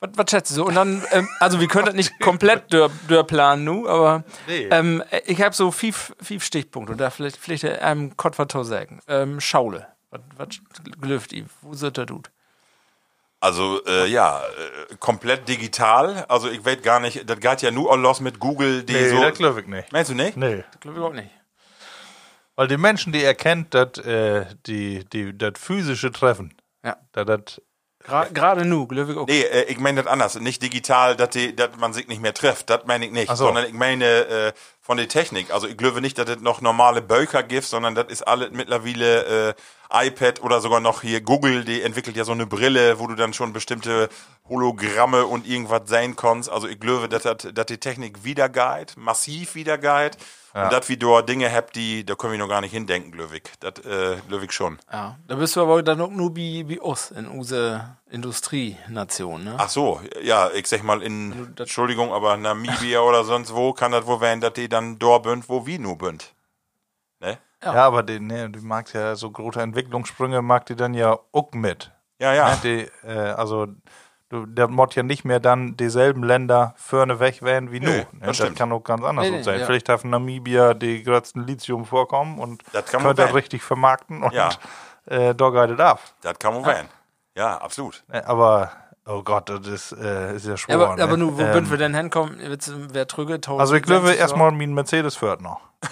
E: was, was schätzt du so? Und dann, ähm, also wir können das nicht komplett durch, durchplanen, nu, aber
D: Nee.
E: ähm, ich habe so fünf, fünf Stichpunkte und da vielleicht, vielleicht einem Kottvertor sagen. Ähm, Schaule. Was, was gelüft ihr? Wo sind der Dude?
C: Also äh, ja, äh, komplett digital. Also ich weiß gar nicht, das geht ja nur los mit Google, die
D: Nee,
C: so.
D: das glaube ich nicht.
C: Meinst du nicht?
D: Nee.
E: Glaube ich überhaupt nicht.
D: Weil die Menschen, die erkennt, dass äh, die, die, das physische Treffen,
E: Ja.
D: dass das
E: Gerade nu, glaube ich auch.
C: Nee, äh, ich meine das anders. Nicht digital, dass man sich nicht mehr trifft. Das meine ich nicht.
D: So.
C: Sondern ich meine äh, von der Technik. Also ich glaube nicht, dass es noch normale Böker gibt, sondern das ist alles mittlerweile äh, iPad oder sogar noch hier Google, die entwickelt ja so eine Brille, wo du dann schon bestimmte Hologramme und irgendwas sein kannst. Also ich glaube, dass, das- dass die Technik wieder geht, massiv wieder geht. Und dass wir dort Dinge habt, die, da können wir noch gar nicht hindenken, ich. Das äh, ich schon.
E: Ja, da bist du aber dann auch nur wie, wie uns in unserer Industrienation, ne?
C: Ach so, ja, ich sag mal in, Entschuldigung, aber Namibia oder sonst wo kann das wohl werden, dass die dann dort bünd, wo wir nur bünd. Ne?
D: Ja, aber die, nee, die mag ja so große Entwicklungssprünge, mag die dann ja auch mit.
C: Ja, ja.
D: Ne, die, äh, also, du, der mod ja nicht mehr dann dieselben Länder vorne weg werden wie
C: Nö,
D: nu. Ne,
C: das
D: das kann auch ganz anders
E: Nee, nee,
D: sein.
E: ja.
D: Vielleicht darf Namibia die größten Lithium vorkommen und
C: Das kann man
D: könnte das richtig vermarkten und
C: Ja.
D: äh, da geht es ab.
C: Das kann man werden. Ja, absolut.
D: Ne, aber, oh Gott, das ist, äh, ist ja schwer.
E: Ja, aber,
D: ne?
E: aber nu, wo
D: Ähm,
E: würden wir denn hinkommen? Wer trüge?
D: Also ich glaube erstmal mein Mercedes fährt noch.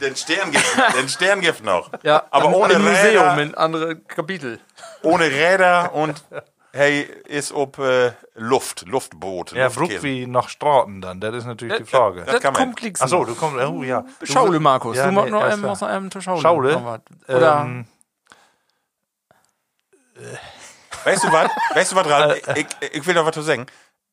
C: Den Sterngift, den Sterngift noch.
E: Ja,
C: aber ohne Räder.
E: Museum in andere Kapitel.
C: Ohne Räder und hey ist ob äh, Luft, Luftboot.
D: Ja,
C: Luftkäse.
D: Bruck wie nach Straten dann, das ist natürlich die Frage.
C: das kann man.
E: kommt klickst
D: Achso, du kommst, oh ja.
E: Schaule, Markus.
D: Ja,
E: du musst
D: nee,
E: noch noch einem zur Schaule.
D: Schaule?
E: Noch. Oder
D: Ähm,
C: Weißt du was? Weißt du was, Ralf? Ich, ich will doch was zu sagen.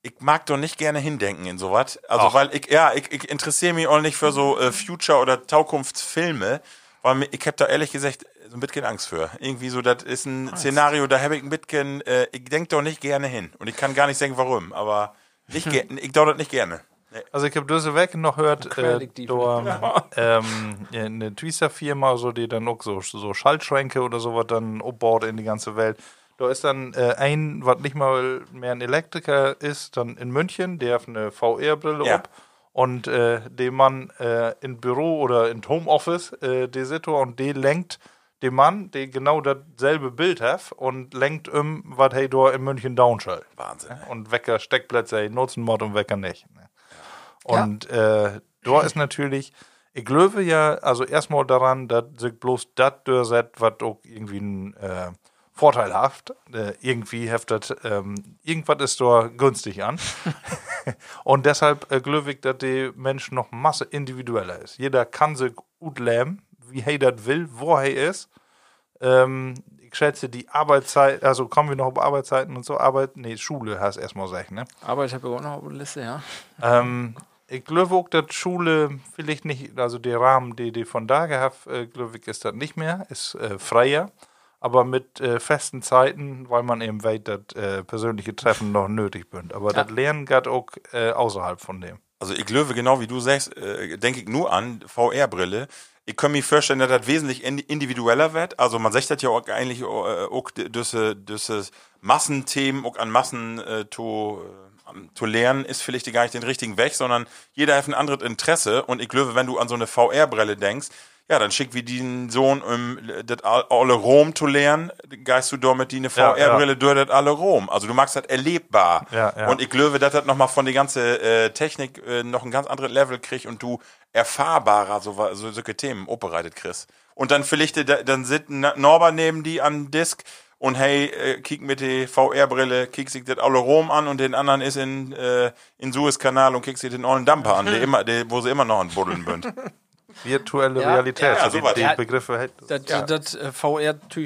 C: Ich mag doch nicht gerne hindenken in sowas. Also,
D: Ach.
C: weil ich, ja, ich, ich interessiere mich auch nicht für so äh, Future- oder Zukunftsfilme, weil ich habe da ehrlich gesagt so ein bisschen Angst für. Irgendwie so, das ist ein Szenario, da habe ich ein bisschen, äh, ich denke doch nicht gerne hin. Und ich kann gar nicht sagen, warum, aber nicht ich dauere das nicht gerne.
D: Also ich habe diese Weg noch gehört, äh, da, ähm, ja, eine Twister-Firma, so, die dann auch so, so Schaltschränke oder sowas dann aufbaut in die ganze Welt. Da ist dann äh, ein, was nicht mal mehr ein Elektriker ist, dann in München, der hat eine VR-Brille
C: Ja.
D: ab und äh, dem Mann äh, in Büro oder in Homeoffice, äh, der sitzt da und der lenkt dem Mann, der genau dasselbe Bild hat und lenkt um, was hey da in München downschallt.
C: Wahnsinn.
D: Und Wecker Steckplätze nutzen mod und Wecker nicht. Und äh, da ist natürlich, ich glaube ja, also erstmal daran, dass sich bloß das durchsetzt, was auch irgendwie ein äh, vorteilhaft, äh, irgendwie heftet, ähm, irgendwas ist da günstig an. und deshalb äh, glaube ich, dass die Mensch noch Masse individueller ist. Jeder kann sich gut leben, wie er das will, wo er ist. Ähm, ich schätze, die Arbeitszeit, also kommen wir noch auf Arbeitszeiten und so, Arbeit, nee, Schule hast erstmal gesagt, ne?
E: Aber ich habe ja auch noch auf der Liste, ja.
D: Ähm, ich glaube auch, dass Schule vielleicht nicht, also der Rahmen, den die von da gehabt, äh, glaube ich, ist das nicht mehr, ist äh, freier, aber mit äh, festen Zeiten, weil man eben weiß, dass äh, persönliche Treffen noch nötig sind. Aber das Lernen geht auch äh, außerhalb von dem.
C: Also ich löwe genau wie du sagst, äh, denke ich nur an VR-Brille. Ich kann mir vorstellen, dass das wesentlich in- individueller wird. Also man sagt das ja auch eigentlich äh, auch diese, diese Massenthemen auch an Massen äh, zu, äh, am- zu lernen, ist vielleicht gar nicht den richtigen Weg, sondern jeder hat ein anderes Interesse. Und ich glaube, wenn du an so eine VR-Brille denkst, ja, dann schick wie den Sohn, um das all- alle Rom zu lernen, geist du damit die eine
D: Ja,
C: VR-Brille durch das alle Rom. Also du magst das erlebbar.
D: Ja, ja.
C: Und ich glaube, dass das nochmal von der ganzen äh, Technik äh, noch ein ganz anderes Level kriegt und du erfahrbarer so, so solche Themen operiert kriegst. Und dann vielleicht, äh, dann sitzt ein Norbert neben die an Disk und hey, äh, kick mit der VR-Brille, kick sich das alle Rom an und den anderen ist in, äh, in Suezkanal und kick sich den ollen Damper an, der immer, der, wo sie immer noch an Buddeln sind.
D: Virtuelle
E: Ja,
D: Realität,
C: ja,
D: so
C: sowas.
D: die,
E: Ja.
D: die Begriffe hält.
E: Das, das äh,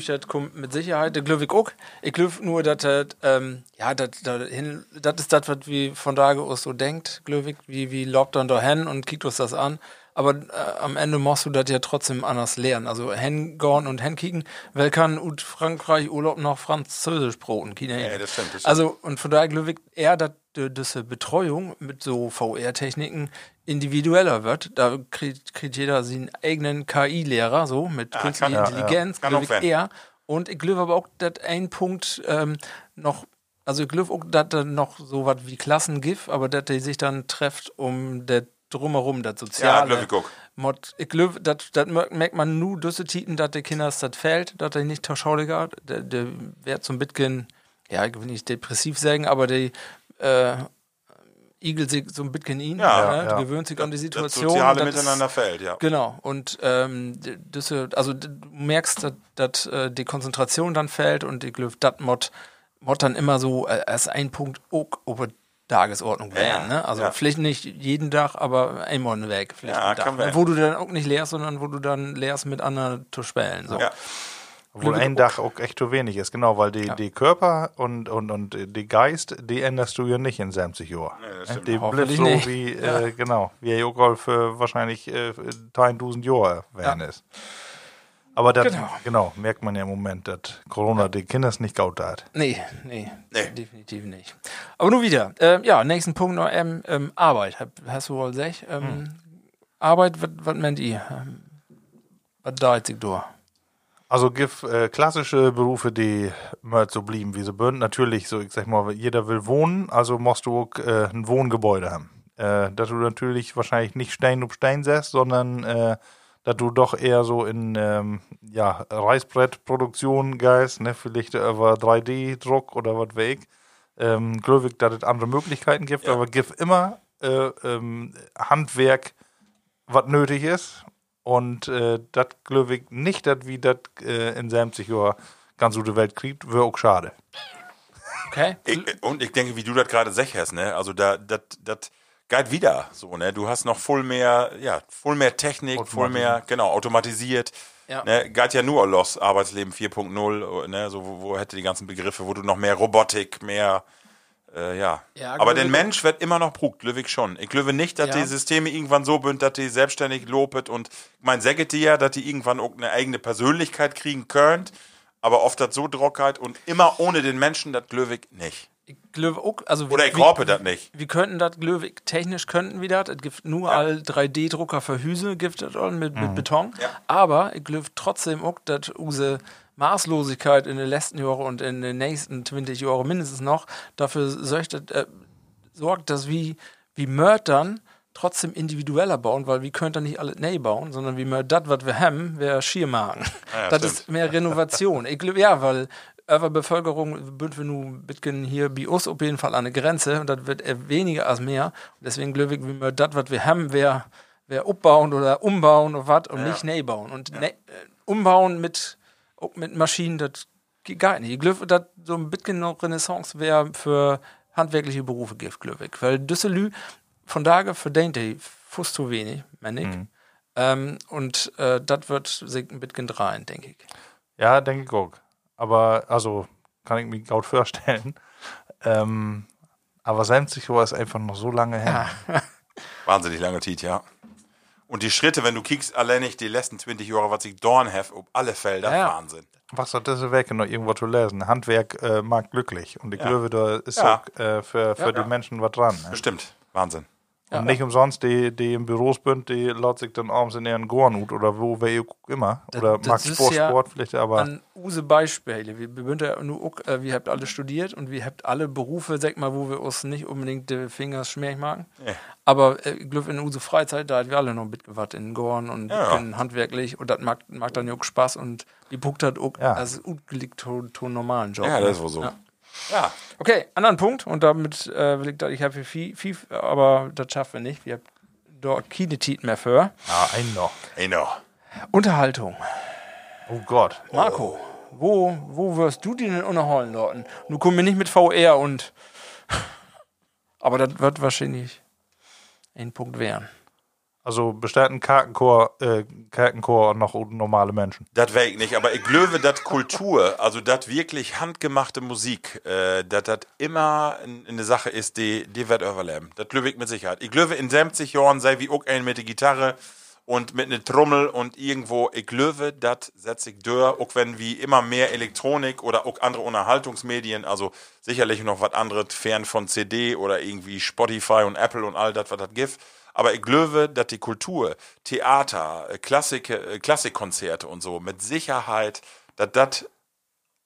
E: das kommt mit Sicherheit. Das glaube ich auch. Ich glaube nur, dass das, ähm, ja, das, das, hin- das ist das, was wie von da aus so denkt, glaube ich. Wie, wie lobt dann da hin und kickt uns das an. Aber äh, am Ende musst du das ja trotzdem anders lernen. Also hingehen und hinkicken. Wer kann ut Frankreich Urlaub noch Französisch broten?
C: Ja, das stimmt, das stimmt.
E: Also, und von daher glaube ich eher, dass die- diese Betreuung mit so VR-Techniken individueller wird. Da kriegt, kriegt jeder seinen eigenen KI-Lehrer, so mit künstlicher
C: kann-
E: Intelligenz,
C: Kann auch
E: ich
C: werden.
E: eher. Und ich glaube aber auch, dass ein Punkt ähm, noch, also ich glaube auch, dass da noch so was wie Klassen gibt, aber dass die sich dann trefft, um das drumherum, das Soziale.
C: glaub ich auch.
E: Mod, ich glaube, das das mer- merkt man nur diese Titen, dass die Kinder das fällt, dass die nicht schauliger, der, der wird zum Bitcoin, ja, ich will nicht depressiv sagen, aber die äh, igelt sich so ein bisschen ihn,
C: Ja,
E: ne?
D: ja.
E: die gewöhnt sich an die
C: Das
E: Situation.
C: soziale
E: das ist-
C: Miteinander fällt, ja.
E: Genau, und ähm, das, äh, also du merkst, dass, äh, die Konzentration dann fällt und ich glaube, das Mod, Mod dann immer so äh, als ein Punkt auch über Tagesordnung werden. Ne? Also
C: ja.
E: vielleicht nicht jeden Tag, aber einmal weg. Vielleicht
C: Ja,
E: Tag, ne? Wo du dann auch nicht lehrst, sondern wo du dann lehrst mit anderen zu spielen. So.
C: Ja.
D: Obwohl ein Dach auch echt zu wenig ist, genau, weil die, die Körper und, und, und die Geist, die änderst du ja nicht in 70 Jahren.
C: stimmt.
D: die
E: Hoffentlich
D: bleibt so
E: nicht.
D: wie, äh, genau, wie er auch für wahrscheinlich äh, 1000 Jahre werden ist. Aber das,
E: Genau.
D: genau. merkt man ja im Moment, dass Corona die Kinder nicht gaut hat.
E: Nee, nee,
C: Nee.
E: definitiv nicht. Aber nur wieder. Ähm, ja, nächsten Punkt noch ähm, ähm, Arbeit. Hast du wohl gesagt? Ähm,
C: Hm.
E: Arbeit, was meint ihr? Ähm, was da jetzt durch?
D: Also gibt äh, klassische Berufe, die mal so blieben, wie sie sind. Natürlich, so ich sag mal, jeder will wohnen, also musst du auch äh, ein Wohngebäude haben. Äh, dass du natürlich wahrscheinlich nicht Stein auf Stein setzt, sondern äh, dass du doch eher so in ähm, ja, Reißbrettproduktion gehst, ne? vielleicht über 3D-Druck oder was weg. Ähm, glaube ich, dass es andere Möglichkeiten gibt, aber gibt immer äh, ähm, Handwerk, was nötig ist. Und äh, das glaube ich nicht, dass wie das äh, in 70 Jahren ganz gute Welt kriegt, wäre auch schade.
E: Okay.
C: Ich, und ich denke, wie du das gerade sagst, ne? Also da, das, das geht wieder so, ne? Du hast noch voll mehr, ja, voll mehr Technik, voll mehr, genau, automatisiert.
E: Ja.
C: Ne, geht ja nur los, Arbeitsleben 4.0, ne, so, wo, wo hätte die ganzen Begriffe, wo du noch mehr Robotik, mehr, äh, ja.
E: Ja,
C: Aber den Mensch wird immer noch brugt, Löwig schon. Ich glaube nicht, dass
E: Ja.
C: die Systeme irgendwann so sind, dass die selbstständig lopet und, ich mein, säget die ja, dass die irgendwann auch eine eigene Persönlichkeit kriegen könnt, aber oft das so Drockheit und immer ohne den Menschen, das Löwig nicht.
E: Ich glaube auch, also
C: Oder ich hoffe das nicht.
E: Wir könnten das, glaube ich, technisch könnten wir das. Es gibt nur all 3D-Drucker für Hüse, all mit, mit Beton.
C: Ja.
E: Aber ich glaube trotzdem auch, dass unsere Maßlosigkeit in den letzten Jahren und in den nächsten 20 Jahren mindestens noch dafür sorgt, äh, sorgt dass wir, wie Mördern trotzdem individueller bauen, weil wir können da nicht alles neu bauen, sondern wie wir das, was wir haben, wir schier machen.
C: ja,
E: das
C: stimmt.
E: ist mehr Renovation. ich glaube, ja, weil über Bevölkerung sind wir nun bisschen hier bei uns auf jeden Fall an der Grenze und das wird eher weniger als mehr. Und deswegen glaube ich, wie wir das, was wir haben, wer, wer abbauen oder umbauen oder was und nicht neu bauen. Und ne, äh, umbauen mit, auch mit Maschinen, das geht gar nicht. Ich glaube, dass so ein bisschen noch Renaissance wäre für handwerkliche Berufe gibt, glaube ich. Weil Düsseldorf von daher verdient die fast zu wenig, meine ich. Ähm, und äh, das wird sich ein bisschen drehen, denke ich.
D: Ja, denke ich auch. Aber, also, kann ich mir gut vorstellen. Ähm, aber 70 Jahre ist einfach noch so lange her.
C: Wahnsinnig lange Zeit, ja. Und die Schritte, wenn du kiekst, allein nicht die letzten 20 Jahre, was ich dorn have, ob alle Felder,
E: Ja.
C: Wahnsinn.
D: Was hat das weg, noch irgendwo zu lesen? Handwerk äh, mag glücklich. Und ich
C: Ja.
D: glaube, da ist
C: Ja.
D: auch äh, für, für die Menschen was dran. Ne?
C: Bestimmt. Wahnsinn.
D: Und nicht umsonst, die, die im Büros sind, die laut sich dann abends in ihren Gornut oder wo, wer immer.
E: Das-
D: Oder
E: das
D: mag
E: ist
D: Sport,
E: ja
D: Sport vielleicht, aber.
E: An use Beispiele. Wir, wir, ja nur, auch, äh, wir habt alle studiert und wir habt alle Berufe, sag mal, wo wir uns nicht unbedingt die Finger schmierig machen.
C: Nee.
E: Aber äh, glaube, in use Freizeit, da hat wir alle noch mitgewatt in Gorn und
C: Ja.
E: handwerklich und das mag, mag dann ja auch Spaß und die Puckt hat auch
D: Ja.
E: als ungelegt to, to normalen Job.
C: Ja,
E: ne?
C: das ist wohl so.
E: Ja. Okay, anderen Punkt und damit äh, will ich da, ich habe viel, viel, aber das schaffen wir nicht. Wir haben da keine Tiet mehr für.
D: ja, ein noch.
C: Ey, noch.
E: Unterhaltung.
D: Oh Gott.
E: Marco, wo, wo wirst du die denn unterholen dort? Du kommst mir nicht mit VR und. Aber das wird wahrscheinlich ein Punkt werden.
D: Also besteht ein Kartenchor, äh, Kartenchor noch normale Menschen.
C: Das wäre ich nicht, aber ich glaube, dass Kultur, also das wirklich handgemachte Musik, äh, dass das immer eine Sache ist, die, die wird überleben. Das glaube ich mit Sicherheit. Ich glaube, in 70 Jahren sei wie auch ein mit der Gitarre und mit einer Trommel und irgendwo, ich glaube, das setzt sich durch, auch wenn wie immer mehr Elektronik oder auch andere Unterhaltungsmedien, also sicherlich noch was anderes fern von CD oder irgendwie Spotify und Apple und all das, was das gibt. Aber ich glaube, dass die Kultur, Theater, äh, Klassik, äh, Klassikkonzerte und so mit Sicherheit, dass das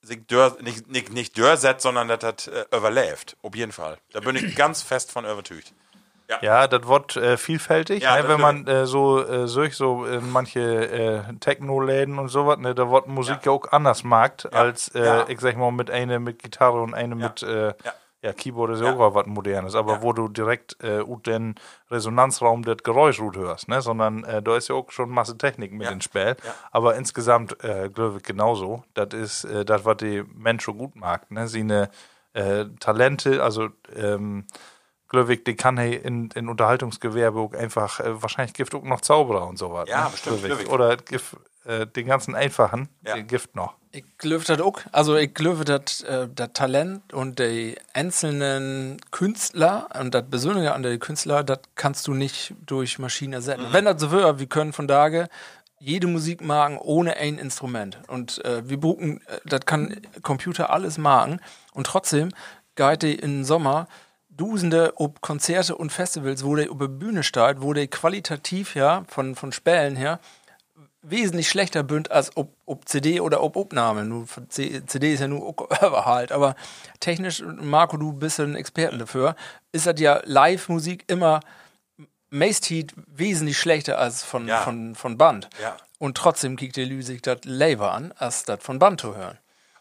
C: sich dör, nicht, nicht, nicht dörsetzt, sondern dass das äh, überlebt. Auf jeden Fall. Da bin ich ganz fest von überzeugt.
D: Ja, das wird äh, vielfältig,
C: Ja,
D: ne, wenn man äh, so äh, durch so in manche äh, Techno-Läden und sowas, ne, da wird Musik ja. auch anders mag, als
C: Ja.
D: ich sag mal mit eine mit Gitarre und eine mit
C: Ja.
D: ja. Keyboard ist ja auch was modernes, aber wo du direkt äh, den Resonanzraum das Geräusch gut hörst, ne, sondern äh, da ist ja auch schon Masse Technik mit
C: Ja.
D: ins Spiel,
C: Ja.
D: aber insgesamt äh, glaube ich genauso, das ist äh, das was die Menschen gut mag, ne, sie eine äh, Talente, also ähm, Glöwig, die kann hey in, in Unterhaltungsgewerbe einfach, äh, wahrscheinlich gibt auch noch Zauberer und so was.
C: Ja,
D: ne?
C: bestimmt,
D: Glöwig.
C: Glöwig.
D: Oder Gift, äh, den ganzen einfachen,
C: Ja.
D: den Gift noch.
E: Ich glaube das auch. Also ich glaube, äh, das Talent und die einzelnen Künstler und das Besondere an den Künstler, das kannst du nicht durch Maschinen ersetzen. Wenn das so wäre, wir können von daher jede Musik machen ohne ein Instrument. Und äh, wir brauchen, äh, das kann Computer alles machen. Und trotzdem geht die im Sommer Dusende ob Konzerte und Festivals, wo der über Bühne steht, wo der qualitativ ja von, von Spälen her wesentlich schlechter bünd als ob, ob CD oder ob Aufnahme. Nur CD ist ja nur halt, aber technisch, Marco, du bist ja ein Experten dafür, ist das ja Live-Musik immer meist wesentlich schlechter als von,
C: Ja.
E: von, von Band.
C: Ja.
E: Und trotzdem kriegt die Lüsig das Lever an, als das von Band zu hören.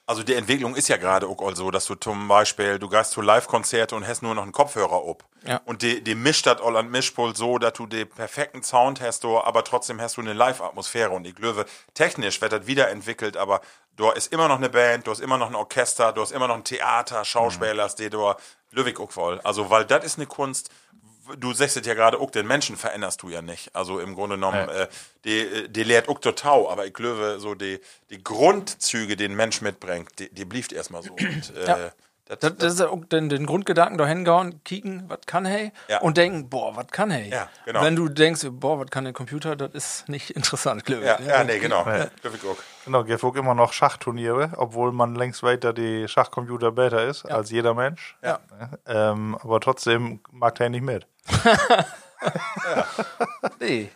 C: Also die Entwicklung ist ja gerade auch all so, dass du zum Beispiel, du gehst zu Live-Konzerte und hast nur noch einen Kopfhörer ob.
E: Ja.
C: Und die, die mischt das all an Mischpult so, dass du den perfekten Sound hast, aber trotzdem hast du eine Live-Atmosphäre. Und ich glaube, technisch wird das wiederentwickelt, aber du ist immer noch eine Band, du hast immer noch ein Orchester, du hast immer noch ein Theater, Schauspieler, die du Löwig auch voll. Also, weil das ist eine Kunst, du sagst es ja gerade, auch den Menschen veränderst du ja nicht. Also im Grunde genommen, äh, die, äh, die lehrt auch total, aber ich glaube, so die, die Grundzüge, die ein Mensch mitbringt, die, die blieft erstmal so. Und, äh,
E: Ja.
C: Das,
E: Das, das ist ja auch den, den Grundgedanken da hingehauen, kicken, was kann hey?
C: Ja.
E: Und denken, boah, was kann hey?
C: Ja, genau.
E: Wenn du denkst, boah, was kann der Computer, das ist nicht interessant, glaube ich.
C: ja, ja, nee, genau. Auch.
D: Genau, gibt auch immer noch Schachturniere, obwohl man längst weiter die Schachcomputer besser ist als jeder Mensch.
C: Ja.
D: Ähm, aber trotzdem mag der nicht mit.
E: Nee.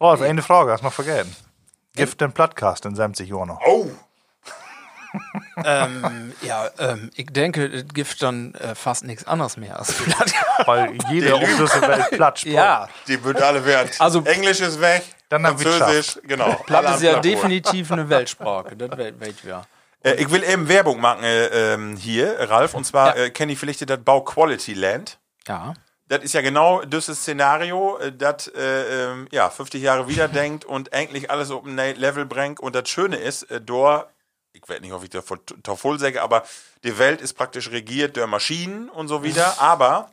D: Rolf, eine Frage, hast du noch vergessen. Gibt den Plattcast in 70 Jahren noch?
C: Oh!
E: Ähm, ja, ähm, ich denke, es gibt dann äh, fast nichts anderes mehr als Platt.
D: Weil jeder dieser Welt Platt spricht.
E: ja,
C: Die wird alle werden.
E: Also-
C: Englisch ist weg,
D: Dann haben wir
C: Französisch, genau.
E: Platt ist ja definitiv eine Weltsprache. Das we- weet wir.
C: Äh, ich will eben Werbung machen äh, ähm, hier, Ralf. Und zwar
E: Ja.
C: äh, kenne ich vielleicht das Bau Quality Land.
E: Ja.
C: Das ist ja genau dieses Szenario, äh, das äh, ähm, ja, 50 Jahre wieder denkt und eigentlich alles auf ein Level bringt. Und das Schöne ist, äh, dort, ich weiß nicht, ob ich da voll sage, aber die Welt ist praktisch regiert durch Maschinen und so wieder. aber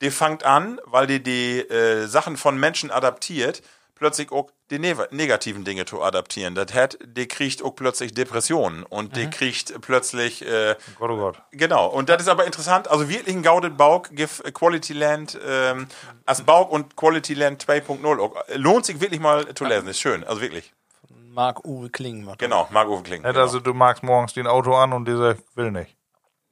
C: die fängt an, weil die die äh, Sachen von Menschen adaptiert, plötzlich auch die ne negativen Dinge zu adaptieren. Das hat, die kriegt auch plötzlich Depressionen und die kriegt plötzlich äh,
D: Gott, oh Gott.
C: Genau, und das ist aber interessant. Also wirklich ein Gaudet Bauk, give Quality Land ähm, als Bauk und Quality Land 2.0. auch. Lohnt sich wirklich mal zu lesen, ist schön, also wirklich.
E: Marc-Uwe Klingen. war das.
C: Genau, Marc-Uwe Kling.
D: Nicht,
C: Genau.
D: Also du magst morgens den Auto an und dieser will nicht.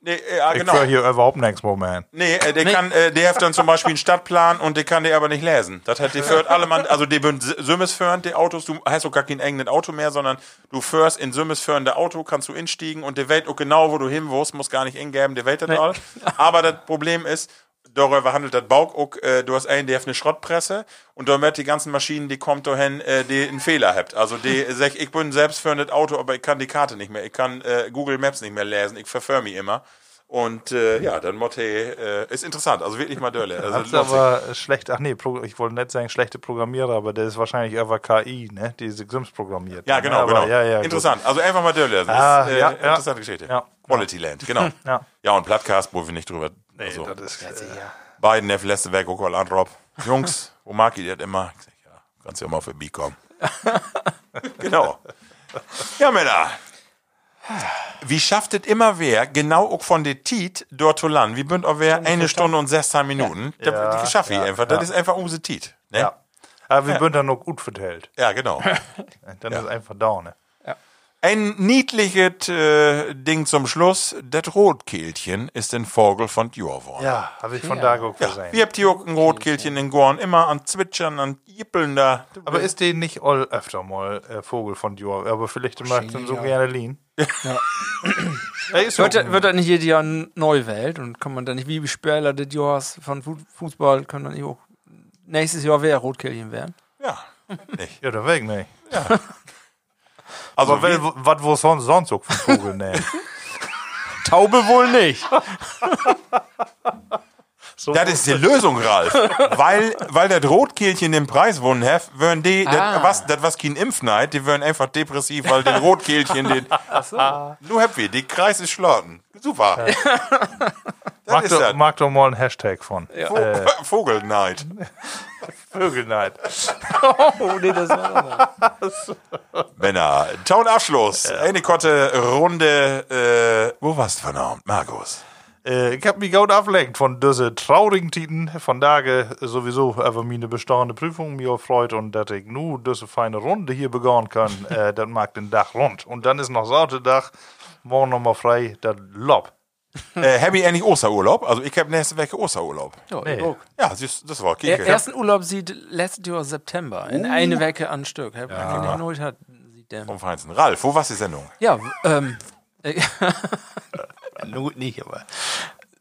C: nee, äh, ja,
D: Ich
C: genau.
D: höre hier überhaupt nichts, Moment.
C: Nee, äh, der kann, äh, der hat dann zum Beispiel einen Stadtplan und der kann der aber nicht lesen. Das hat die führt alle Mann, also die bünd Sümmes führen, die Autos, du hast auch gar kein eigenes Auto mehr, sondern du führst in Sümmes führende Auto, kannst du instiegen und der weiß auch genau, wo du hin musst, muss gar nicht ingeben, der weiß das all. Aber das Problem ist, darüber handelt das Bauk auch, äh, du hast einen, der hat eine Schrottpresse und da wird die ganzen Maschinen, die kommt dahin, äh, die einen Fehler habt. Also die sagt, ich bin selbst für ein Auto, aber ich kann die Karte nicht mehr, ich kann äh, Google Maps nicht mehr lesen, ich verföhr mich immer. Und äh, ja, dann Motte äh, ist interessant, also wirklich mal Dörle. Also sich.
D: aber schlecht, ach nee, ich wollte nicht sagen schlechte Programmierer, aber der ist wahrscheinlich über KI, ne? Die diese Sims programmiert.
C: ja, genau,
D: aber,
C: genau.
D: Ja, ja, gut.
C: interessant. Also einfach mal Dörle. Das
D: Ah,
C: ist äh,
D: ja,
C: interessante Geschichte. Quality Land, genau.
D: Ja.
C: Ja, und Plattcast, wo wir nicht drüber. Nee, also,
D: Das ist, äh,
C: beiden der letzte Werk auch an Rob. Jungs, wo mag ich das immer? Ich sag, ja, kannst ja mal vorbeikommen. genau. Ja, Männer. Wie schafft es immer wer, genau auch von der Tiet dort zu landen? Wie bünd auch wer eine Stunde und 16 Minuten? Ja.
D: Ja,
C: Das schaffe ich
D: ja,
C: einfach. Das
D: ja.
C: ist einfach unsere Tiet. Ne?
D: ja. Aber wir sind dann noch gut vertellt.
C: ja, genau.
D: Dann ist einfach da, ne?
C: Ein niedliches äh, Ding zum Schluss. Das Rotkehlchen ist ein Vogel von Jorworn.
D: Ja, habe ich von da auch gesehen.
C: Wir habt hier auch ein Rotkehlchen in Gorn, immer an Zwitschern, an Jippeln da.
D: Aber ist den nicht all öfter mal äh, Vogel von Dior? Aber vielleicht möchte ihn so gerne liehen. Ja.
E: Wird, das- wird das nicht jedes Jahr neu wählt und kann man dann nicht wie Spieler des Jahres von Fu- Fußball können dann nicht auch nächstes Jahr wer Rotkehlchen werden?
C: Ja, nicht.
D: Ja, der weg, ne?
C: Also,
D: Aber
C: wie,
D: was wo sonst sonst so von Vogel, ne?
E: Taube wohl nicht.
D: So
C: das ist die Lösung, Ralf. weil, weil das Rotkehlchen den Preis gewonnen hat, würden die,
E: Ah.
C: das was, das was kein Impfneid, die würden einfach depressiv, weil den Rotkehlchen den. Nur happy, die Kreis ist schlorten. Super. Das
D: mag, doch,
C: das.
D: mag doch mal einen Hashtag von.
C: Vo- Vogelneid.
D: Vögelneid.
E: Oh, nee, das war
C: Männer, Town Abschluss. Eine kurze Runde. Äh, wo warst du verdammt, Markus?
D: Äh, ich hab mich gut abgelenkt von diese traurigen Titen. Von daher sowieso über meine bestehende Prüfung mir freut und dass ich nur diese feine Runde hier begonnen kann. äh, das mag den Dach rund. Und dann ist noch Sauterdach. Morgen nochmal frei, das Lob.
C: Äh, hab ich eigentlich Osterurlaub? Also ich hab nächste Woche Osterurlaub.
E: ja,
D: Nee.
C: Ja, das war
E: Der
C: Kike.
E: ersten Urlaub sieht letztes Jahr September in eine Woche an Stück. Hab ja. hat, sieht der.
C: Vom Feinsten. Ralf, wo war die Sendung?
E: Ja, ähm. äh, Not nicht, aber.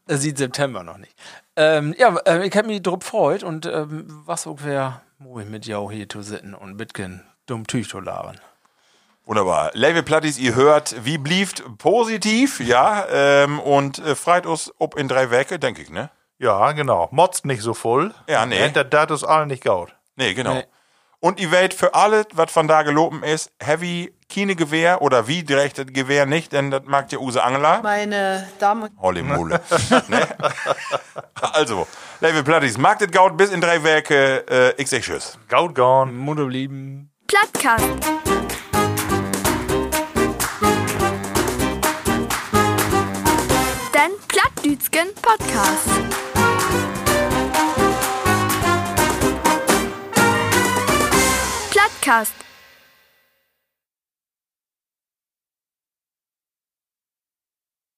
E: Sieht September noch nicht. Ähm, ja, äh, ich habe mich drauf gefreut und ähm, was ungefähr, wo ich mit jou hier zu sitzen und Bitcoin dumm Tüch zu labern.
C: Wunderbar. Level Plattis, ihr hört, wie blieft positiv, ja, ähm, und äh, freit uns ob in drei Werke, denke ich, ne?
D: Ja, genau. Motzt nicht so voll.
C: Ja, nee.
D: Das, das ist allen nicht gaut.
C: Nee, genau.
E: Nee.
C: Und ihr wisst, für alle, was von da geloben ist, heavy keine Gewehr oder wie direkt das Gewehr nicht, denn das mag der Use Angela.
B: Meine Damen und
C: Holle Mule. ne? Also, Level Plattis, mag das Gaut bis in drei Werke, äh, ich sag Tschüss.
D: Gaut gone.
E: Mutter blieben.
A: Plattkast. Den Plattdütschen Podcast. Plattkast.